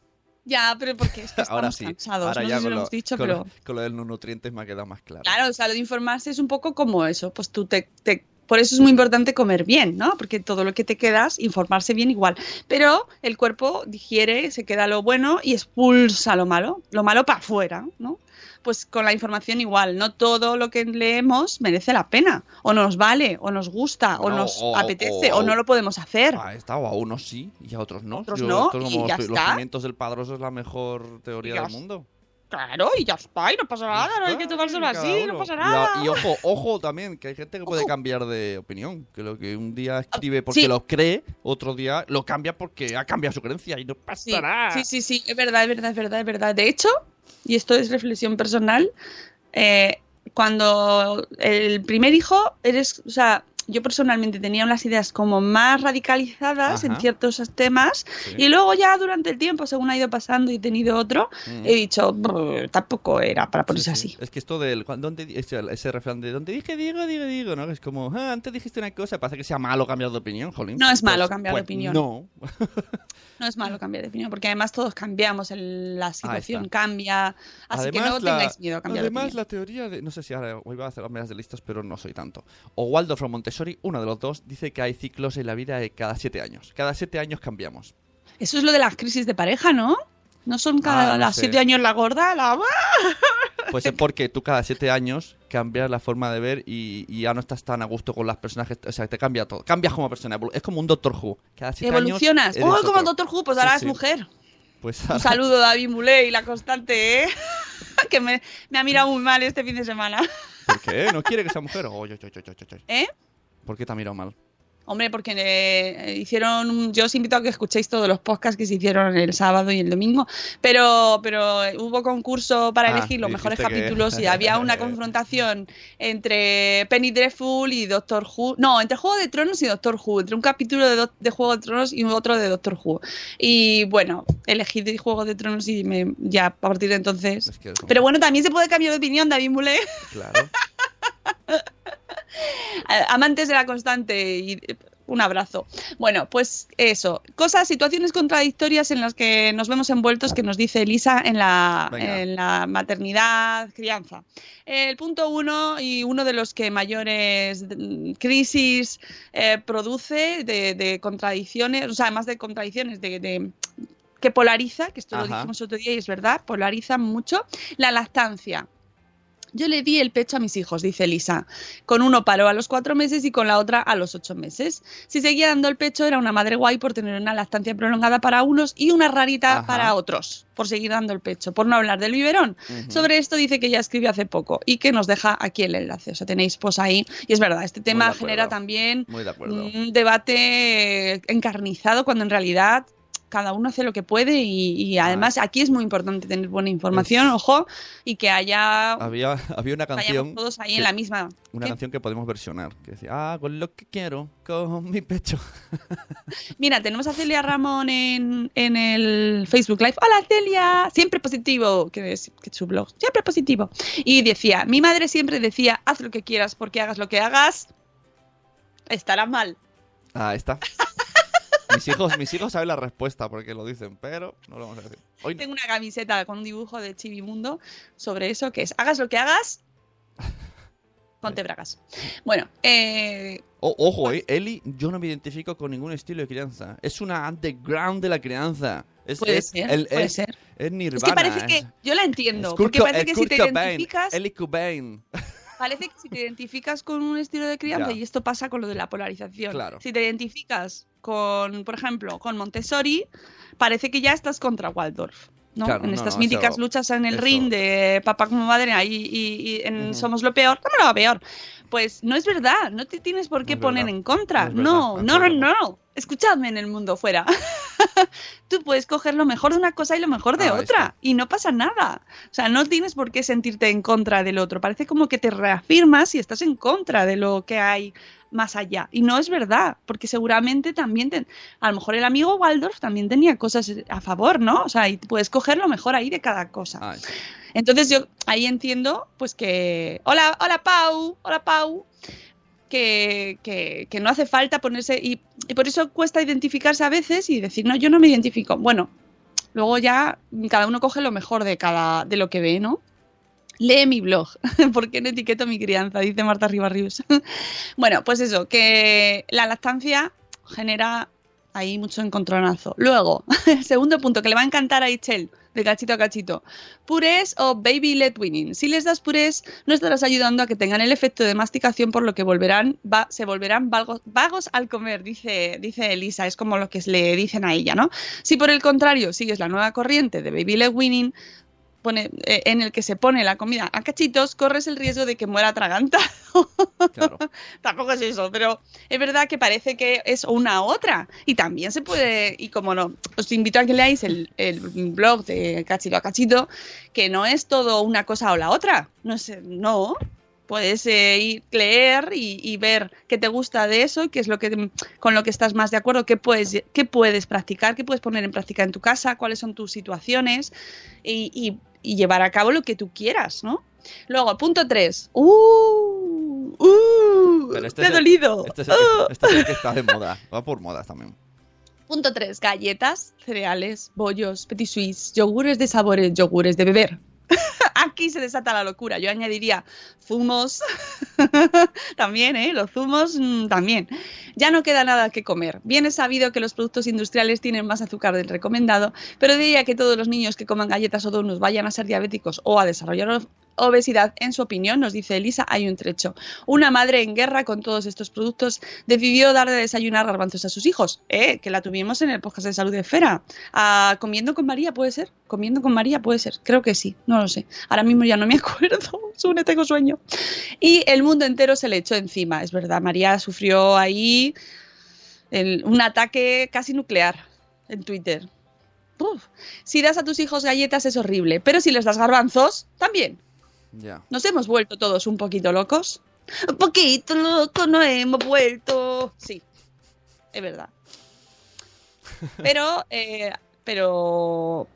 ya, pero porque es que estamos Ahora sí. cansados, Ahora no ya sé si lo lo, hemos dicho, con, pero... lo, con lo de los nutrientes me ha quedado más claro. Claro, o sea, lo de informarse es un poco como eso, pues tú te, te- por eso es muy importante comer bien, ¿no? Porque todo lo que te quedas, informarse bien igual. Pero el cuerpo digiere, se queda lo bueno y expulsa lo malo, lo malo para afuera, ¿no? Pues con la información igual, no todo lo que leemos merece la pena, o nos vale, o nos gusta, o No, nos o- apetece, o- o, no lo podemos hacer. A esta o a unos sí y a otros no. Otros Yo- no, y ya los, está. del padroso es la mejor teoría del está. mundo. Claro, y ya está, y no pasa nada, no hay que tomárselo así, no pasa nada. Y, ojo, ojo también, que hay gente que puede cambiar de opinión. Que lo que un día escribe porque Ah, sí. lo cree, otro día lo cambia porque ha cambiado su creencia y no pasa Sí, nada. sí, sí, sí, es verdad, es verdad, es verdad, es verdad. De hecho, y esto es reflexión personal, eh, cuando el primer hijo eres, o sea, yo personalmente tenía unas ideas como más radicalizadas en ciertos temas Sí. y luego ya durante el tiempo, según ha ido pasando y he tenido otro, Mm. he dicho, "Brr, tampoco era para ponerse Sí, sí. así. Es que esto del. ¿dónde, ese, refrán de donde dije digo, digo, digo, ¿no? Es como, ah, antes dijiste una cosa, parece que sea malo cambiar de opinión, jolín. No es malo Pues- cambiar de pues opinión. No. No es malo cambiar de opinión, porque además todos cambiamos, el- la situación cambia, así que no la- tengáis miedo a cambiar de además opinión. la teoría de. No sé si ahora va a hacer hombres de listas, pero no soy tanto. O Waldo from Montessori, uno de los dos, dice que hay ciclos en la vida de cada siete años. Cada siete años cambiamos. Eso es lo de las crisis de pareja, ¿no? ¿No son cada Ah, no las sé. siete años la gorda? La... Pues es porque tú cada siete años cambias la forma de ver y, y ya no estás tan a gusto con las personas. que- O sea, te cambia todo. Cambias como persona. Es como un Doctor Who. Cada siete Evolucionas. años. ¡Oh, como Doctor Who! Pues Sí, ahora es sí. mujer. Pues Un saludo, David Muley, la constante, ¿eh? que me, me ha mirado muy mal este fin de semana. ¿Por qué? ¿No quiere que sea mujer? Oy, oy, oy, oy. ¿Eh? ¿Por qué te ha mirado mal? Hombre, porque eh, hicieron. Yo os invito a que escuchéis todos los podcasts que se hicieron el sábado y el domingo. Pero, pero hubo concurso para Ah, elegir los mejores que- capítulos y había una confrontación entre Penny Dreadful y Doctor Who. No, entre Juego de Tronos y Doctor Who. Entre un capítulo de, de Juego de Tronos y otro de Doctor Who. Y bueno, elegí de Juego de Tronos y me, ya a partir de entonces. Es que Pero bueno, también se puede cambiar de opinión, David Moulet. Claro. amantes de la constante y un abrazo. Bueno, pues eso, cosas, situaciones contradictorias en las que nos vemos envueltos que nos dice Elisa en la, en la maternidad, crianza. El punto uno y uno de los que mayores crisis eh, produce de, de contradicciones, o sea, además de contradicciones, de, de- que polariza, que esto lo dijimos otro día y es verdad, polariza mucho, la lactancia. Yo le di el pecho a mis hijos, dice Lisa. Con uno paró a los cuatro meses y con la otra a los ocho meses. Si seguía dando el pecho, era una madre guay por tener una lactancia prolongada para unos y una rarita Ajá. para otros, por seguir dando el pecho, por no hablar del biberón. Sobre esto dice que ya escribió hace poco y que nos deja aquí el enlace. O sea, tenéis pues ahí. Y es verdad, este tema genera también un debate encarnizado cuando en realidad cada uno hace lo que puede y, y además aquí es muy importante tener buena información, Es- ojo, y que haya Había, había una canción. todos ahí que- en la misma. Una ¿Qué? canción que podemos versionar. Que decía, hago lo que quiero con mi pecho. Mira, tenemos a Celia Ramón en, en el Facebook Live. Hola Celia, siempre positivo, que es, que es su blog, siempre positivo. Y decía, mi madre siempre decía, haz lo que quieras porque hagas lo que hagas, estará mal. Ah, está. mis hijos, mis hijos saben la respuesta porque lo dicen, pero no lo vamos a decir. Hoy no. Tengo una camiseta con un dibujo de Chivimundo sobre eso, que es, hagas lo que hagas, ponte bragas. Bueno, eh, O- ojo, eh, Eli, yo no me identifico con ningún estilo de crianza. Es una underground de la crianza. Es, Puede es, ser, el- puede es- ser. es Nirvana. es que parece que, yo la entiendo, porque parece que si te Cobain, identificas, Eli Cobain. Parece que si te identificas con un estilo de crianza, Ya. y esto pasa con lo de la polarización, Claro. si te identificas con, por ejemplo, con Montessori, parece que ya estás contra Waldorf. ¿no? Claro, en no, estas no, míticas eso- luchas en el eso- ring de papá como madre ahí y, y en. Somos lo peor, dame lo peor. Pues no es verdad, no te tienes por qué poner verdad, en contra. no No, no, no. Escuchadme en el mundo fuera. Tú puedes coger lo mejor de una cosa y lo mejor de Ahí otra está. y no pasa nada. O sea, no tienes por qué sentirte en contra del otro. Parece como que te reafirmas y estás en contra de lo que hay más allá. Y no es verdad, porque seguramente también, a lo mejor el amigo Waldorf también tenía cosas a favor, ¿no? O sea, y puedes coger lo mejor ahí de cada cosa. Ah. Entonces yo ahí entiendo, pues que... Hola, hola Pau, hola Pau. Que, no hace falta ponerse... Y, y por eso cuesta identificarse a veces y decir, no, yo no me identifico. Bueno, luego ya cada uno coge lo mejor de, cada, de lo que ve, ¿no? Lee mi blog, porque no etiqueto mi crianza, dice Marta Ribarrius. bueno, pues eso, que la lactancia genera ahí mucho encontronazo. Luego, el segundo punto que le va a encantar a Ichel, de cachito a cachito. Purés o baby led weaning. Si les das purés, no estarás ayudando a que tengan el efecto de masticación, por lo que volverán, va- se volverán vagos al comer, dice, dice Elisa. Es como lo que le dicen a ella, ¿no? Si por el contrario sigues la nueva corriente de baby led weaning, pone, eh, en el que se pone la comida a cachitos, corres el riesgo de que muera atragantado. Claro. Tampoco es eso, pero es verdad que parece que es una u otra. Y también se puede, y como no, os invito a que leáis el, el blog de Cachito a Cachito, que no es todo una cosa o la otra. No sé, no. Puedes eh, ir, leer y, y ver qué te gusta de eso, qué es lo que con lo que estás más de acuerdo, qué puedes, qué puedes practicar, qué puedes poner en práctica en tu casa, cuáles son tus situaciones y, y- y llevar a cabo lo que tú quieras, ¿no? Luego, punto 3. ¡Uh! ¡Uh! Pero este ¡Me es ha el- dolido! Este es, el que, este es el que está de moda. Va por modas también. Punto 3. Galletas, cereales, bollos, petit suisse, yogures de sabores, yogures de beber. Aquí se desata la locura. Yo añadiría zumos. también, ¿eh? Los zumos mm, también. Ya no queda nada que comer. Bien es sabido que los productos industriales tienen más azúcar del recomendado, pero de ahí a que todos los niños que coman galletas o donuts vayan a ser diabéticos o a desarrollar obesidad, en su opinión, nos dice Elisa, hay un trecho. Una madre en guerra con todos estos productos decidió dar de desayunar garbanzos a sus hijos, ¿eh? que la tuvimos en el podcast de salud de Esfera. Ah, comiendo con María, ¿puede ser? Comiendo con María, puede ser. Creo que sí, no lo sé. Ahora mismo ya no me acuerdo. Sune, tengo sueño. Y el mundo entero se le echó encima, es verdad. María sufrió ahí un ataque casi nuclear en Twitter. Uf. Si das a tus hijos galletas es horrible, pero si les das garbanzos, también. Ya. Nos hemos vuelto todos un poquito locos. Un poquito locos nos hemos vuelto. Sí, es verdad. Pero, eh, pero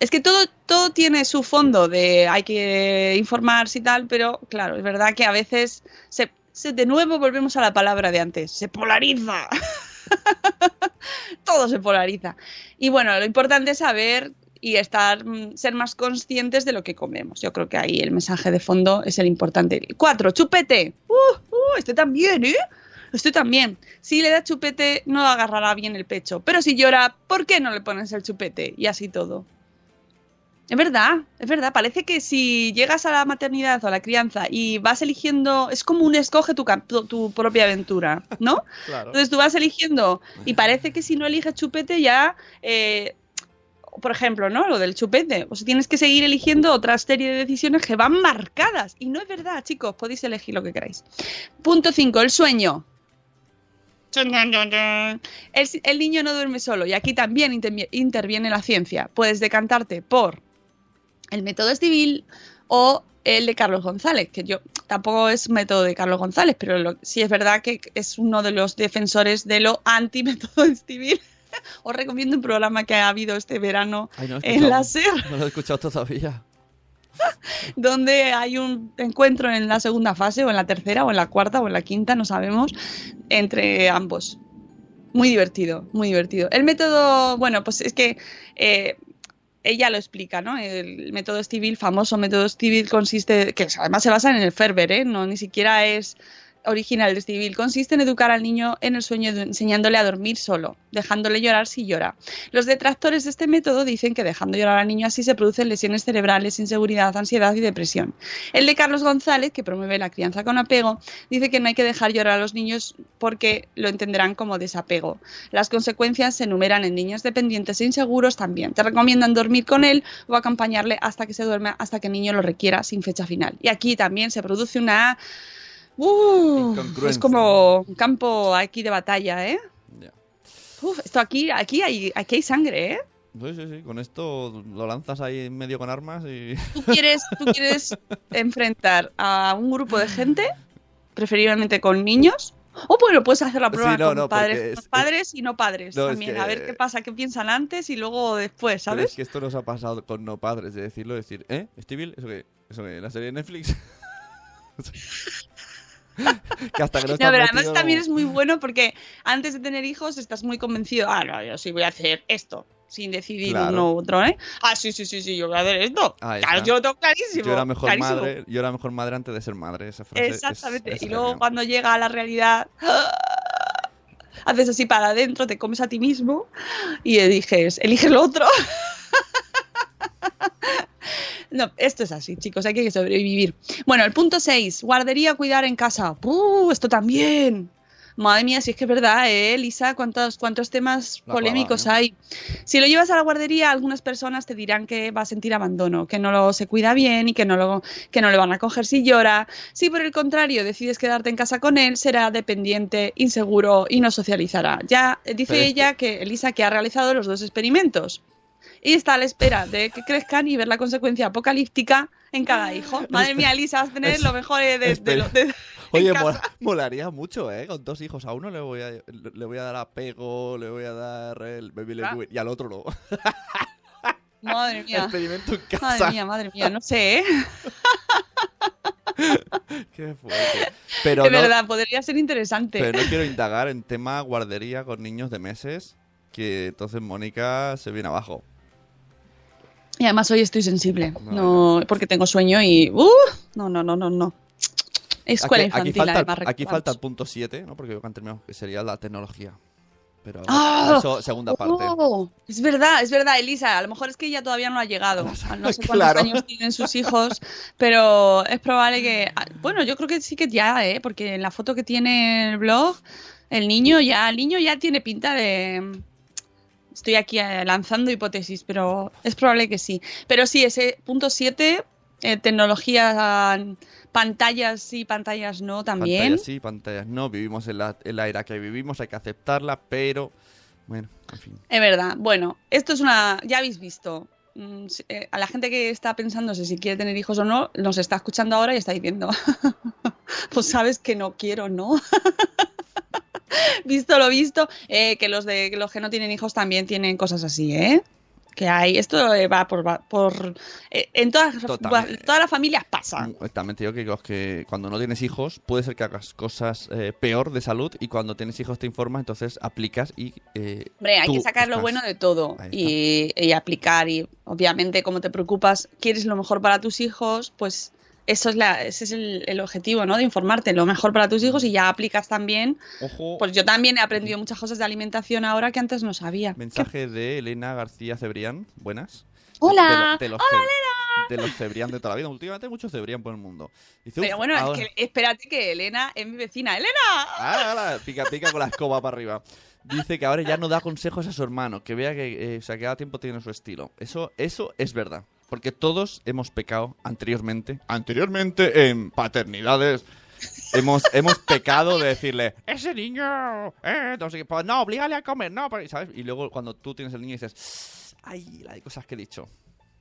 es que todo, todo tiene su fondo de hay que informarse y tal, pero claro, es verdad que a veces se, se- de nuevo volvemos a la palabra de antes, se polariza. todo se polariza. Y bueno, lo importante es saber y estar, mm, ser más conscientes de lo que comemos. Yo creo que ahí el mensaje de fondo es el importante. Cuatro, chupete. Uh, uh, este también, ¿eh? Este también. Si le da chupete, no agarrará bien el pecho. Pero si llora, ¿por qué no le pones el chupete? Y así todo. Es verdad, es verdad. Parece que si llegas a la maternidad o a la crianza y vas eligiendo, es como un escoge tu, tu, tu propia aventura, ¿no? Claro. Entonces tú vas eligiendo y parece que si no eliges chupete ya, eh, por ejemplo, ¿no? Lo del chupete. O sea, tienes que seguir eligiendo otra serie de decisiones que van marcadas. Y no es verdad, chicos, podéis elegir lo que queráis. Punto 5, el sueño. El, el niño no duerme solo y aquí también intervi- interviene la ciencia. Puedes decantarte por el método civil o el de Carlos González, que yo tampoco es método de Carlos González, pero lo- sí es verdad que es uno de los defensores de lo anti-método civil. Os recomiendo un programa que ha habido este verano Ay, no he en la SER, No lo he escuchado todavía. donde hay un encuentro en la segunda fase, o en la tercera, o en la cuarta, o en la quinta, no sabemos, entre ambos. Muy divertido, muy divertido. El método, bueno, pues es que eh, ella lo explica, ¿no? El método civil, famoso método civil, consiste, que además se basa en el Ferber, ¿eh? No, ni siquiera es original de civil. Consiste en educar al niño en el sueño enseñándole a dormir solo, dejándole llorar si llora. Los detractores de este método dicen que dejando llorar al niño así se producen lesiones cerebrales, inseguridad, ansiedad y depresión. El de Carlos González, que promueve la crianza con apego, dice que no hay que dejar llorar a los niños porque lo entenderán como desapego. Las consecuencias se enumeran en niños dependientes e inseguros también. Te recomiendan dormir con él o acompañarle hasta que se duerma, hasta que el niño lo requiera sin fecha final. Y aquí también se produce una... ¡Uh! es como un campo aquí de batalla, ¿eh? Ya. Uf, esto aquí, aquí hay, aquí hay sangre, ¿eh? Sí, sí, sí. Con esto lo lanzas ahí en medio con armas y. Tú quieres, tú quieres enfrentar a un grupo de gente, preferiblemente con niños, o bueno, puedes hacer la prueba Sí, no, con no, padres, es- con padres y no padres No, es también, que- a ver qué pasa, qué piensan antes y luego después, Pero ¿sabes? es que esto nos ha pasado con no padres, de decirlo, decir, ¿eh? ¿Steve ¿Eso qué? ¿Eso qué? ¿La serie de Netflix? que hasta que no No, pero además también es muy bueno porque antes de tener hijos estás muy convencido, ah, no, yo sí voy a hacer esto, sin decidir Claro. uno u otro, ¿eh? Ah, sí, sí, sí, sí, yo voy a hacer esto. Ahí Claro, está. yo lo tengo clarísimo. Yo era mejor clarísimo. madre, yo era mejor madre antes de ser madre, esa frase. es- Exactamente. es y luego genial. cuando llega a la realidad, haces así para adentro, te comes a ti mismo y eliges, eliges lo otro. No, esto es así, chicos, hay que sobrevivir. Bueno, el punto 6, guardería, cuidar en casa. ¡Uh! Esto también. Madre mía, si es que es verdad, ¿eh, Lisa? ¿Cuántos, cuántos temas La polémicos hay? Si lo llevas a la guardería, algunas personas te dirán que va a sentir abandono, que no lo se cuida bien y que no, lo, que no le van a coger si llora. Si por el contrario decides quedarte en casa con él, será dependiente, inseguro y no socializará. Ya dice Pero ella que Elisa que ha realizado los dos experimentos y está a la espera de que crezcan y ver la consecuencia apocalíptica en cada hijo. Madre mía, Elisa, vas a tener lo mejor de, de- de de- Oye, mola- molaría mucho, ¿eh? Con dos hijos. A uno le voy a, le voy a dar apego, le voy a dar el baby Ah. y al otro no. Madre mía. Experimento en casa. Madre mía, madre mía, no sé, ¿eh? Qué fuerte. Pero de no, verdad, podría ser interesante. pero no quiero indagar en tema guardería con niños de meses, que entonces Mónica se viene abajo. Y además hoy estoy sensible, No, no, porque tengo sueño y... ¡Uh! No, no, no, no, no. Escuela aquí, aquí infantil, falta, además, aquí falta el punto 7, ¿no? Porque han terminado, que sería la tecnología. Pero ¡Ah! eso, segunda parte. Oh, es verdad, es verdad, Elisa. A lo mejor es que ella todavía no ha llegado. No sé cuántos Claro. años tienen sus hijos, pero es probable que. ah, Bueno, yo creo que sí que ya, ¿eh? Porque en la foto que tiene el blog, el niño ya, el niño ya tiene pinta de. Estoy aquí eh, lanzando hipótesis, pero es probable que sí. Pero sí, ese punto 7, eh, tecnología, pantallas sí, pantallas no también. Pantallas sí, pantallas no. Vivimos en la, en la era que vivimos, hay que aceptarla, pero. Bueno, en fin. Es verdad. Bueno, esto es una. Ya habéis visto. Mm, eh, A la gente que está pensándose si quiere tener hijos o no, nos está escuchando ahora y está diciendo, pues sabes que no quiero, ¿no? visto lo visto, eh, que los de los que no tienen hijos también tienen cosas así, ¿eh? Que hay, esto eh, va por, va por eh, en todas, Totalmente. todas las familias pasa. Mm, También te digo que, los que cuando no tienes hijos puede ser que hagas cosas eh, peor de salud y cuando tienes hijos te informas, entonces aplicas y... eh, Hombre, hay que sacar lo bueno de todo y, y aplicar. Y obviamente, como te preocupas, quieres lo mejor para tus hijos, pues eso es la, ese es el, el objetivo, ¿no? De informarte lo mejor para tus hijos y ya aplicas también. Ojo, Pues yo también he aprendido muchas cosas de alimentación ahora que antes no sabía. mensaje de Elena García Cebrián. Buenas. Hola, de, lo- de los hola, ce- De los cebrián de toda la vida. Últimamente hay muchos cebrián por el mundo. Dice, Pero "Uf, bueno, ahora- es que espérate que Elena es mi vecina. ¡Elena! Ah, ala, pica, pica con la escoba para arriba. Dice que ahora ya no da consejos a su hermano, que vea que, eh, o sea, que cada tiempo tiene su estilo. Eso, eso es verdad. Porque todos hemos pecado anteriormente. Anteriormente en paternidades. Hemos, hemos pecado de decirle, ese niño, eh, no sé qué, pues no, oblígale a comer, no, pero- ¿sabes? Y luego cuando tú tienes el niño dices, ay, la de cosas que he dicho.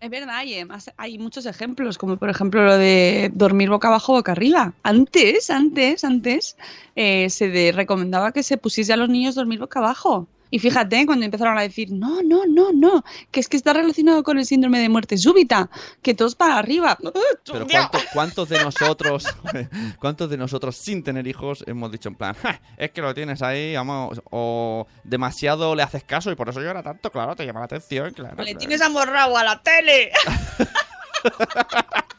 Es verdad, hay, además hay muchos ejemplos, como por ejemplo lo de dormir boca abajo, boca arriba. Antes, antes, antes, eh, se de- recomendaba que se pusiese a los niños dormir boca abajo. Y fíjate, cuando empezaron a decir, no, no, no, no, que es que está relacionado con el síndrome de muerte súbita, que todos para arriba. Pero ¿cuánto- ¿cuántos de nosotros, cuántos de nosotros sin tener hijos hemos dicho en plan, "Ja, es que lo tienes ahí, vamos, o demasiado le haces caso y por eso llora tanto, claro, te llama la atención, claro. Le claro". tienes amorrado a la tele.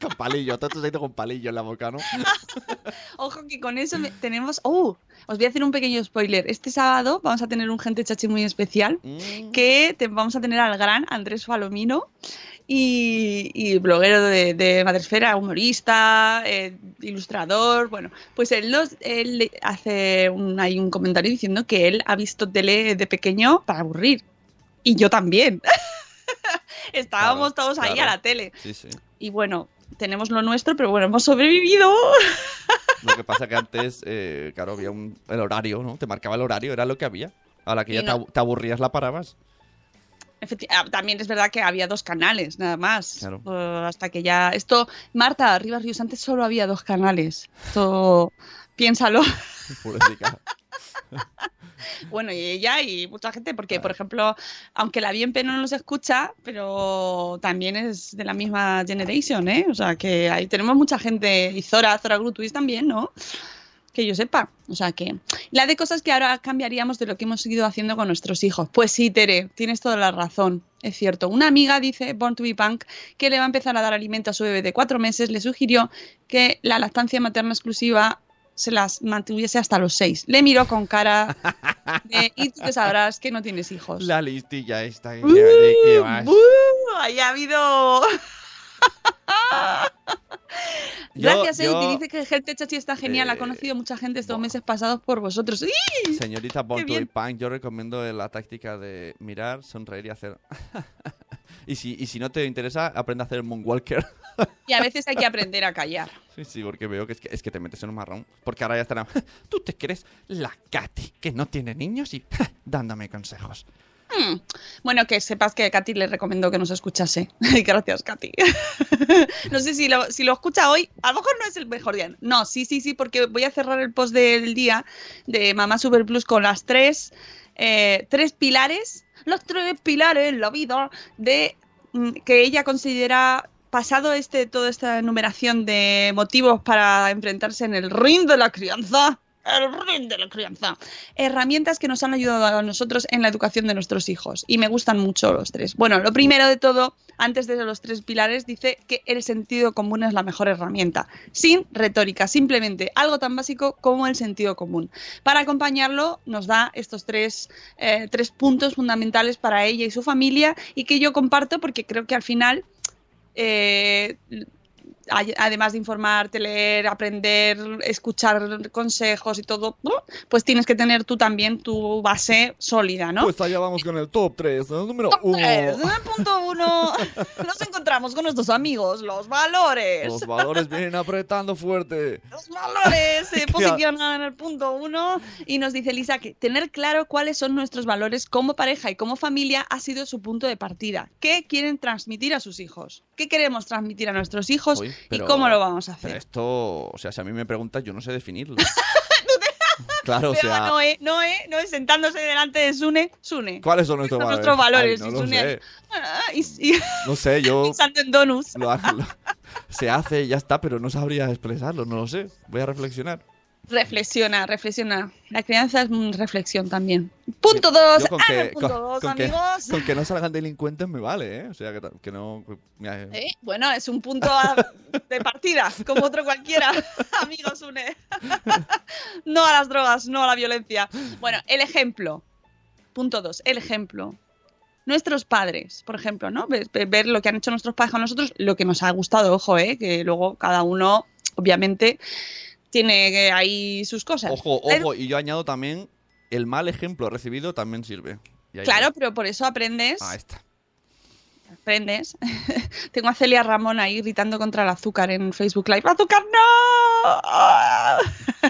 Con palillo, todo esto se ha ido con palillo en la boca, ¿no? Ojo que con eso me- tenemos... ¡Oh! Os voy a hacer un pequeño spoiler. Este sábado vamos a tener un gente chachi muy especial Mm. que te- vamos a tener al gran Andrés Falomino y, y bloguero de, de Madresfera, humorista, eh, ilustrador. Bueno, pues él, nos, él hace un, hay un comentario diciendo que él ha visto tele de pequeño para aburrir. Y yo también. Estábamos Claro, todos ahí claro. a la tele. Sí, sí. Y bueno, tenemos lo nuestro, pero bueno, hemos sobrevivido. Lo que pasa que antes, eh, claro, había un, el horario, ¿no? Te marcaba el horario, era lo que había. A la que ya te no- abu- te aburrías, la parabas. Ah, También es verdad que había dos canales, nada más. Claro. Eh, hasta que ya. Esto, Marta, Rivas Ríos, antes solo había dos canales. Esto, piénsalo. Bueno, y ella y mucha gente, porque, por ejemplo, aunque la BNP no nos escucha, pero también es de la misma generation, ¿eh? O sea, que ahí tenemos mucha gente. Y Zora, Zora Grutuis también, ¿no? Que yo sepa. O sea que. La de cosas que ahora cambiaríamos de lo que hemos ido haciendo con nuestros hijos. Pues sí, Tere, tienes toda la razón. Es cierto. Una amiga dice, Born to be Punk, que le va a empezar a dar alimento a su bebé de cuatro meses, le sugirió que la lactancia materna exclusiva se las mantuviese hasta los seis. Le miró con cara de, y tú te sabrás que no tienes hijos. La listilla esta. ¿De, Uh, de qué vas? uh, ahí ha habido. Yo- Gracias, yo- Euti. Dice que Gente Chachi está genial. ha Eh, conocido mucha gente estos meses pasados por vosotros. Señorita be bien. Punk, yo recomiendo la táctica de mirar, sonreír y hacer. y, si, y si no te interesa, aprende a hacer el Moonwalker. Y a veces hay que aprender a callar. sí, sí, porque veo que es, que es que te metes en un marrón. Porque ahora ya estarán. Tú te crees la Katy, que no tiene niños y dándome consejos. Hmm. Bueno, que sepas que Katy le recomendó que nos escuchase. Gracias, Katy. no sé si lo, si lo escucha hoy, a lo mejor no es el mejor día. No, sí, sí, sí, porque voy a cerrar el post del día de Mamá Super Plus con las tres, eh, tres pilares, los tres pilares en la vida de mm, que ella considera pasado este toda esta enumeración de motivos para enfrentarse en el ring de la crianza. El ring de la crianza. Herramientas que nos han ayudado a nosotros en la educación de nuestros hijos. Y me gustan mucho los tres. Bueno, lo primero de todo, antes de los tres pilares, dice que el sentido común es la mejor herramienta. Sin retórica, simplemente algo tan básico como el sentido común. Para acompañarlo, nos da estos tres, eh, tres puntos fundamentales para ella y su familia y que yo comparto porque creo que al final eh, además de informarte, leer, aprender, escuchar consejos y todo, ¿no? pues tienes que tener tú también tu base sólida, ¿no? Pues allá vamos con el top 3, el número Top 1. tres. En el punto uno nos encontramos con nuestros amigos, los valores. Los valores vienen apretando fuerte. Los valores se posicionan en el punto uno y nos dice Lisa que tener claro cuáles son nuestros valores como pareja y como familia ha sido su punto de partida. ¿Qué quieren transmitir a sus hijos? ¿Qué queremos transmitir a nuestros hijos Uy, y cómo lo vamos a Pero hacer? esto, o sea, si a mí me preguntas, yo no sé definirlo. claro, o sea, Noé, Noé, Noé sentándose delante de Sune, Sune. ¿cuáles son nuestros valores? nuestros valores, Ay, no Sune sé. ah, y- y- No sé, yo pensando en donuts. lo hago- lo- se hace ya está, pero no sabría expresarlo, no lo sé. Voy a reflexionar. Reflexiona, reflexiona. La crianza es reflexión también. Punto dos. Yo con ah, que, punto con, dos, con que, amigos. con que no salgan delincuentes me vale, ¿eh? O sea, que, no... eh, Bueno, es un punto a- de partida, como otro cualquiera. Amigos, une. no a las drogas, no a la violencia. Bueno, el ejemplo. Punto dos, el ejemplo. nuestros padres, por ejemplo, ¿no? Ver, ver- ver lo que han hecho nuestros padres con nosotros, lo que nos ha gustado, ojo, ¿eh? Que luego cada uno, obviamente, tiene eh, ahí sus cosas. Ojo, ojo, y yo añado también, el mal ejemplo recibido también sirve. Claro, va. pero por eso aprendes. Ah, está. Aprendes. Tengo a Celia Ramón ahí gritando contra el azúcar en Facebook Live. ¡Azúcar no!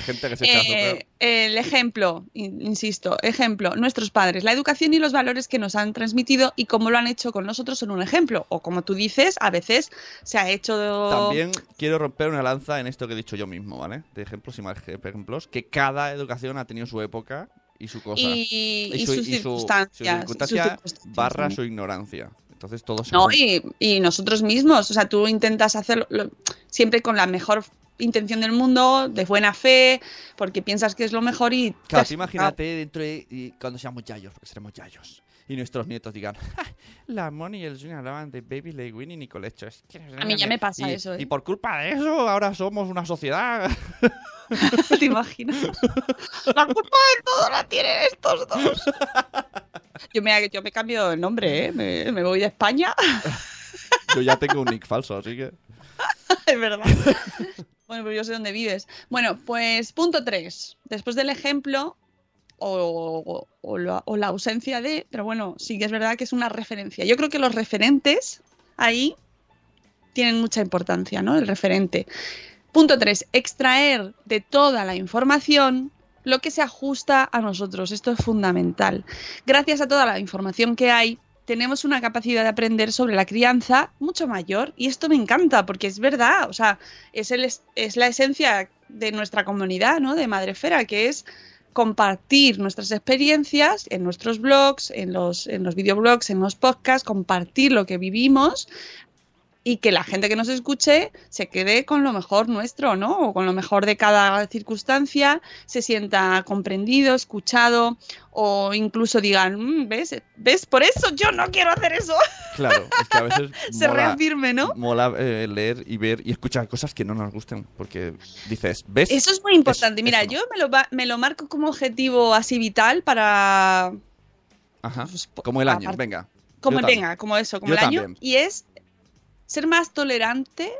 Gente que se echa Eh, el ejemplo, in- insisto, ejemplo, nuestros padres, la educación y los valores que nos han transmitido y cómo lo han hecho con nosotros son un ejemplo. O como tú dices, a veces se ha hecho... También quiero romper una lanza en esto que he dicho yo mismo, ¿vale? De ejemplos y más ejemplos, que cada educación ha tenido su época y su cosa. Y- y sus su circunstancias, su y sus circunstancia circunstancias barra también. su ignorancia. Entonces todo se No, y, y nosotros mismos, o sea, tú intentas hacerlo lo- siempre con la mejor intención del mundo, de buena fe, porque piensas que es lo mejor y... Claro, tú imagínate dentro de y cuando seamos yayos, porque seremos yayos. Y nuestros nietos digan, "Ja, la Moni y el Junior hablaban de Baby Winning y colecho. A mí ya me pasa y, eso, ¿eh? Y por culpa de eso, ahora somos una sociedad. ¿Te imaginas? La culpa de todo la tienen estos dos. Yo me, yo me cambio el nombre, ¿eh? Me, me voy a España. Yo ya tengo un nick falso, así que. es verdad. Bueno, pero yo sé dónde vives. Bueno, pues punto 3. Después del ejemplo o, o la, o la ausencia de, pero bueno, sí que es verdad que es una referencia. Yo creo que los referentes ahí tienen mucha importancia, ¿no? El referente. Punto 3. Extraer de toda la información lo que se ajusta a nosotros. Esto es fundamental. Gracias a toda la información que hay, tenemos una capacidad de aprender sobre la crianza mucho mayor. Y esto me encanta porque es verdad. O sea, es, el, es, la esencia de nuestra comunidad, ¿no? De Madrefera, que es compartir nuestras experiencias en nuestros blogs, en los, en los videoblogs, en los podcasts, compartir lo que vivimos y que la gente que nos escuche se quede con lo mejor nuestro, ¿no? O con lo mejor de cada circunstancia, se sienta comprendido, escuchado o incluso digan, "Mm, ¿ves? ¿Ves? Por eso yo no quiero hacer eso. Claro, es que a veces. Se mola, reafirme, ¿no? Mola eh, leer y ver y escuchar cosas que no nos gusten. Porque dices, ¿ves? Eso es muy importante. Es- Mira, yo me lo, me lo marco como objetivo así vital para... Ajá. Pues, Como el año, venga. Como venga, como eso, como Yo el año. también. Y es ser más tolerante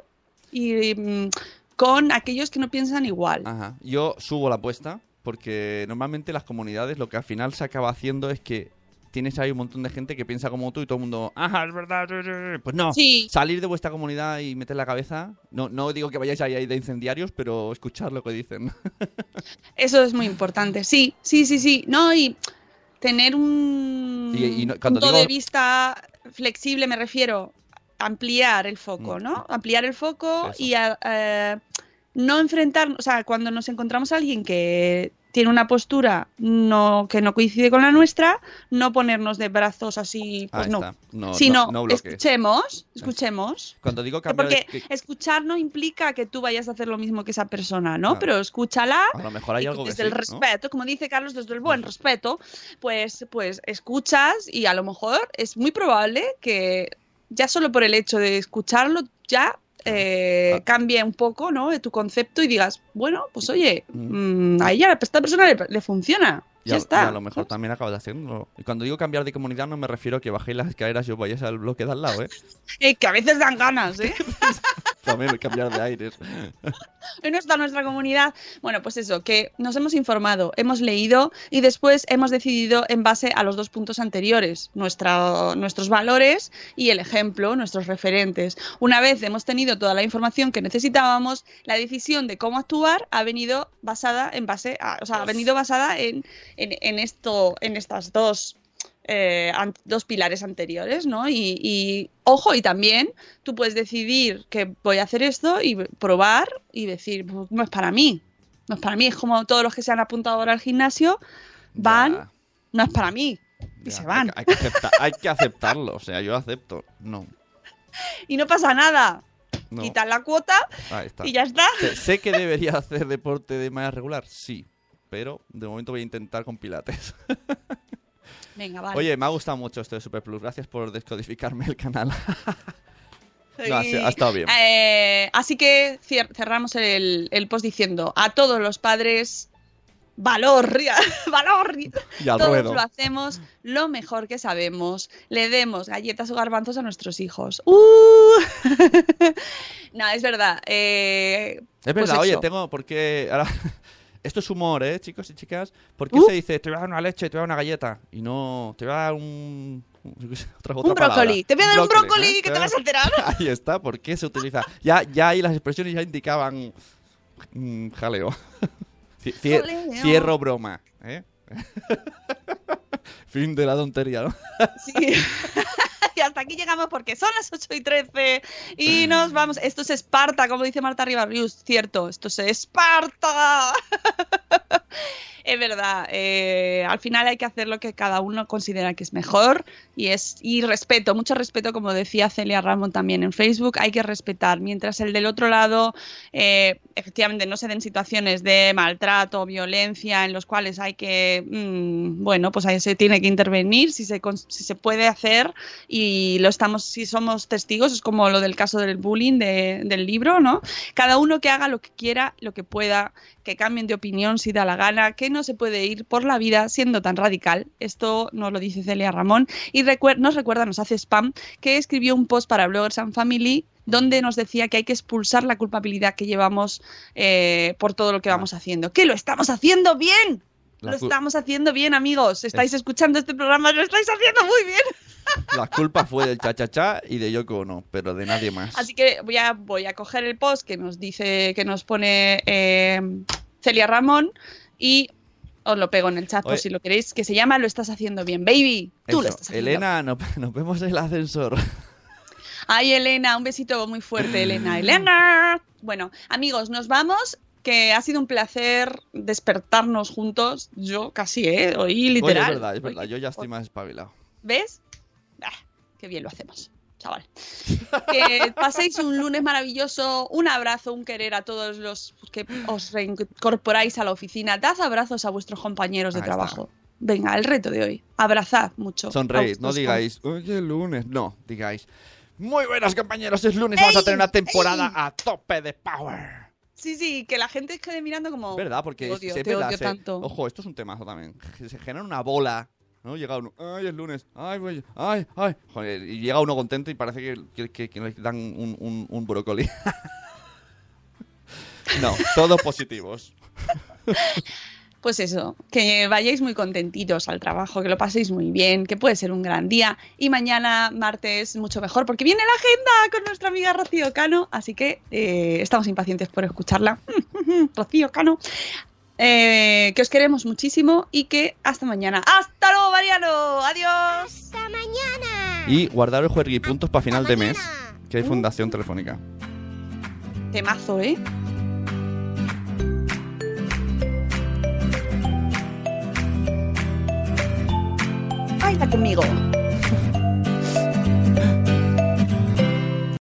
y mm, con aquellos que no piensan igual. Ajá. Yo subo la apuesta porque normalmente las comunidades lo que al final se acaba haciendo es que tienes ahí un montón de gente que piensa como tú y todo el mundo, ajá, es verdad, sí, sí, sí". pues no, Sí. salir de vuestra comunidad y meter la cabeza, no, no digo que vayáis ahí de incendiarios, pero escuchar lo que dicen. Eso es muy importante. Sí, sí, sí, sí. No, y tener un Y- y no- cuando punto digo- de vista flexible, me refiero, ampliar el foco, ¿no? Ampliar el foco. Eso. y a- eh, no enfrentar, o sea, cuando nos encontramos a alguien que tiene una postura no que no coincide con la nuestra, no ponernos de brazos así, pues Ahí no. No, sino no- no escuchemos, escuchemos. Cuando digo cambiar de- Porque escuchar no implica que tú vayas a hacer lo mismo que esa persona, ¿no? Claro. Pero escúchala A lo mejor hay y algo que desde el respeto, como dice Carlos, desde el buen respeto, pues, pues escuchas y a lo mejor es muy probable que ya solo por el hecho de escucharlo ya eh, Ah. cambie un poco ¿no? de tu concepto y digas, bueno, pues oye, mm, a ella, a esta persona le, le funciona. Y ya está. y a lo mejor también acabas haciéndolo. Y cuando digo cambiar de comunidad no me refiero a que bajéis las escaleras y os vayáis al bloque de al lado, ¿eh? Eh, que a veces dan ganas, ¿eh? También cambiar de aires. en nuestra, nuestra comunidad. Bueno, pues eso, que nos hemos informado, hemos leído y después hemos decidido en base a los dos puntos anteriores, nuestra, nuestros valores y el ejemplo, nuestros referentes. Una vez hemos tenido toda la información que necesitábamos, la decisión de cómo actuar ha venido basada en base a, o sea, ha venido basada en, en, en esto, en estas dos eh, dos pilares anteriores, ¿no? Y, y, ojo, y también tú puedes decidir que voy a hacer esto y probar y decir, "Pues, no es para mí, no es para mí, es como todos los que se han apuntado ahora al gimnasio van, Ya, no es para mí, y ya, se van. Hay, que- hay que acepta- hay que aceptarlo, o sea, yo acepto. No, Y no pasa nada, no. quitan la cuota y ya está. Sé, sé que debería hacer deporte de manera regular, sí. Pero de momento voy a intentar con pilates. Venga, vale. Oye, me ha gustado mucho esto de Super Plus. Gracias por descodificarme el canal. No, ha estado bien. Eh, así que cerramos el, el post diciendo a todos los padres valor, valor. Y al Todos ruedo. lo hacemos lo mejor que sabemos. Le demos galletas o garbanzos a nuestros hijos. ¡Uh! no, es verdad. eh, Es pues verdad, oye, eso. tengo. Porque. Ahora, esto es humor, ¿eh, chicos y chicas? ¿Por qué Uh. se dice te voy a dar una leche y te voy a dar una galleta? Y no. Te voy a dar un. otra, otra Un brócoli. Te voy a dar un brócoli, ¿eh? que te voy a vas a enterar. Ahí está, ¿por qué se utiliza? Ya, ya ahí las expresiones ya indicaban. mm, jaleo. Ci- cie- Jaleo. Cierro broma, ¿eh? fin de la tontería, ¿no? Sí. Y hasta aquí llegamos porque son las 8 y 13 y nos vamos. Esto es Esparta, como dice Marta Ribarrius, cierto, esto es Esparta. es verdad, eh, al final hay que hacer lo que cada uno considera que es mejor y es y respeto, mucho respeto, como decía Celia Ramón también en Facebook, hay que respetar, mientras el del otro lado, eh, efectivamente, no se den situaciones de maltrato, violencia, en los cuales hay que, mm, bueno, pues ahí se tiene que intervenir si se, si se puede hacer y lo estamos, si somos testigos, es como lo del caso del bullying de- del libro, ¿no? Cada uno que haga lo que quiera, lo que pueda, que cambien de opinión si da la gana, que no se puede ir por la vida siendo tan radical. Esto nos lo dice Celia Ramón y recuer- nos recuerda, nos hace spam, que escribió un post para Bloggers and Family donde nos decía que hay que expulsar la culpabilidad que llevamos eh, por todo lo que vamos haciendo. ¡Que lo estamos haciendo bien! La lo estamos haciendo bien, amigos. Estáis escuchando este programa, lo estáis haciendo muy bien. La culpa fue del cha-cha-cha y de Yoko Ono, pero de nadie más. Así que voy a, voy a coger el post que nos dice, que nos pone eh, Celia Ramón y os lo pego en el chat por Oye. si lo queréis, que se llama Lo estás haciendo bien, baby. Tú lo estás haciendo Elena, no- nos vemos en el ascensor. Ay, Elena, un besito muy fuerte, Elena. Elena. Bueno, amigos, nos vamos. Que ha sido un placer despertarnos juntos. Yo casi, ¿eh? Hoy Oye, literal. es verdad, es verdad. Yo ya estoy más espabilado. ¿Ves? Ah, qué bien lo hacemos, chaval. Que paséis un lunes maravilloso. Un abrazo, un querer a todos los que os reincorporáis a la oficina. Dad abrazos a vuestros compañeros de Ahí está. trabajo. Venga, el reto de hoy. Abrazad mucho. Sonreíd, no digáis, oye, lunes. No, digáis, muy buenas compañeros, es lunes, vamos a tener una temporada a tope de power. Sí, sí, que la gente quede mirando como. ¿Verdad? Porque Te odio, se, te odio tanto. Ojo, esto es un temazo también. Se genera una bola. ¿No? Llega uno, ay, es lunes, ay, voy, ay, ay. Y llega uno contento y parece que, que, que- le dan un, un, un brócoli. no, todos positivos. Pues eso, que vayáis muy contentitos al trabajo, que lo paséis muy bien, que puede ser un gran día. Y mañana, martes, mucho mejor, porque viene la agenda con nuestra amiga Rocío Cano, así que eh, estamos impacientes por escucharla. Rocío Cano. Eh, que os queremos muchísimo y que hasta mañana. ¡Hasta luego, Mariano! ¡Adiós! ¡Hasta mañana! Y guardaros juerguipuntos para final de mes, que hay fundación telefónica. Temazo, ¿eh? Baila conmigo.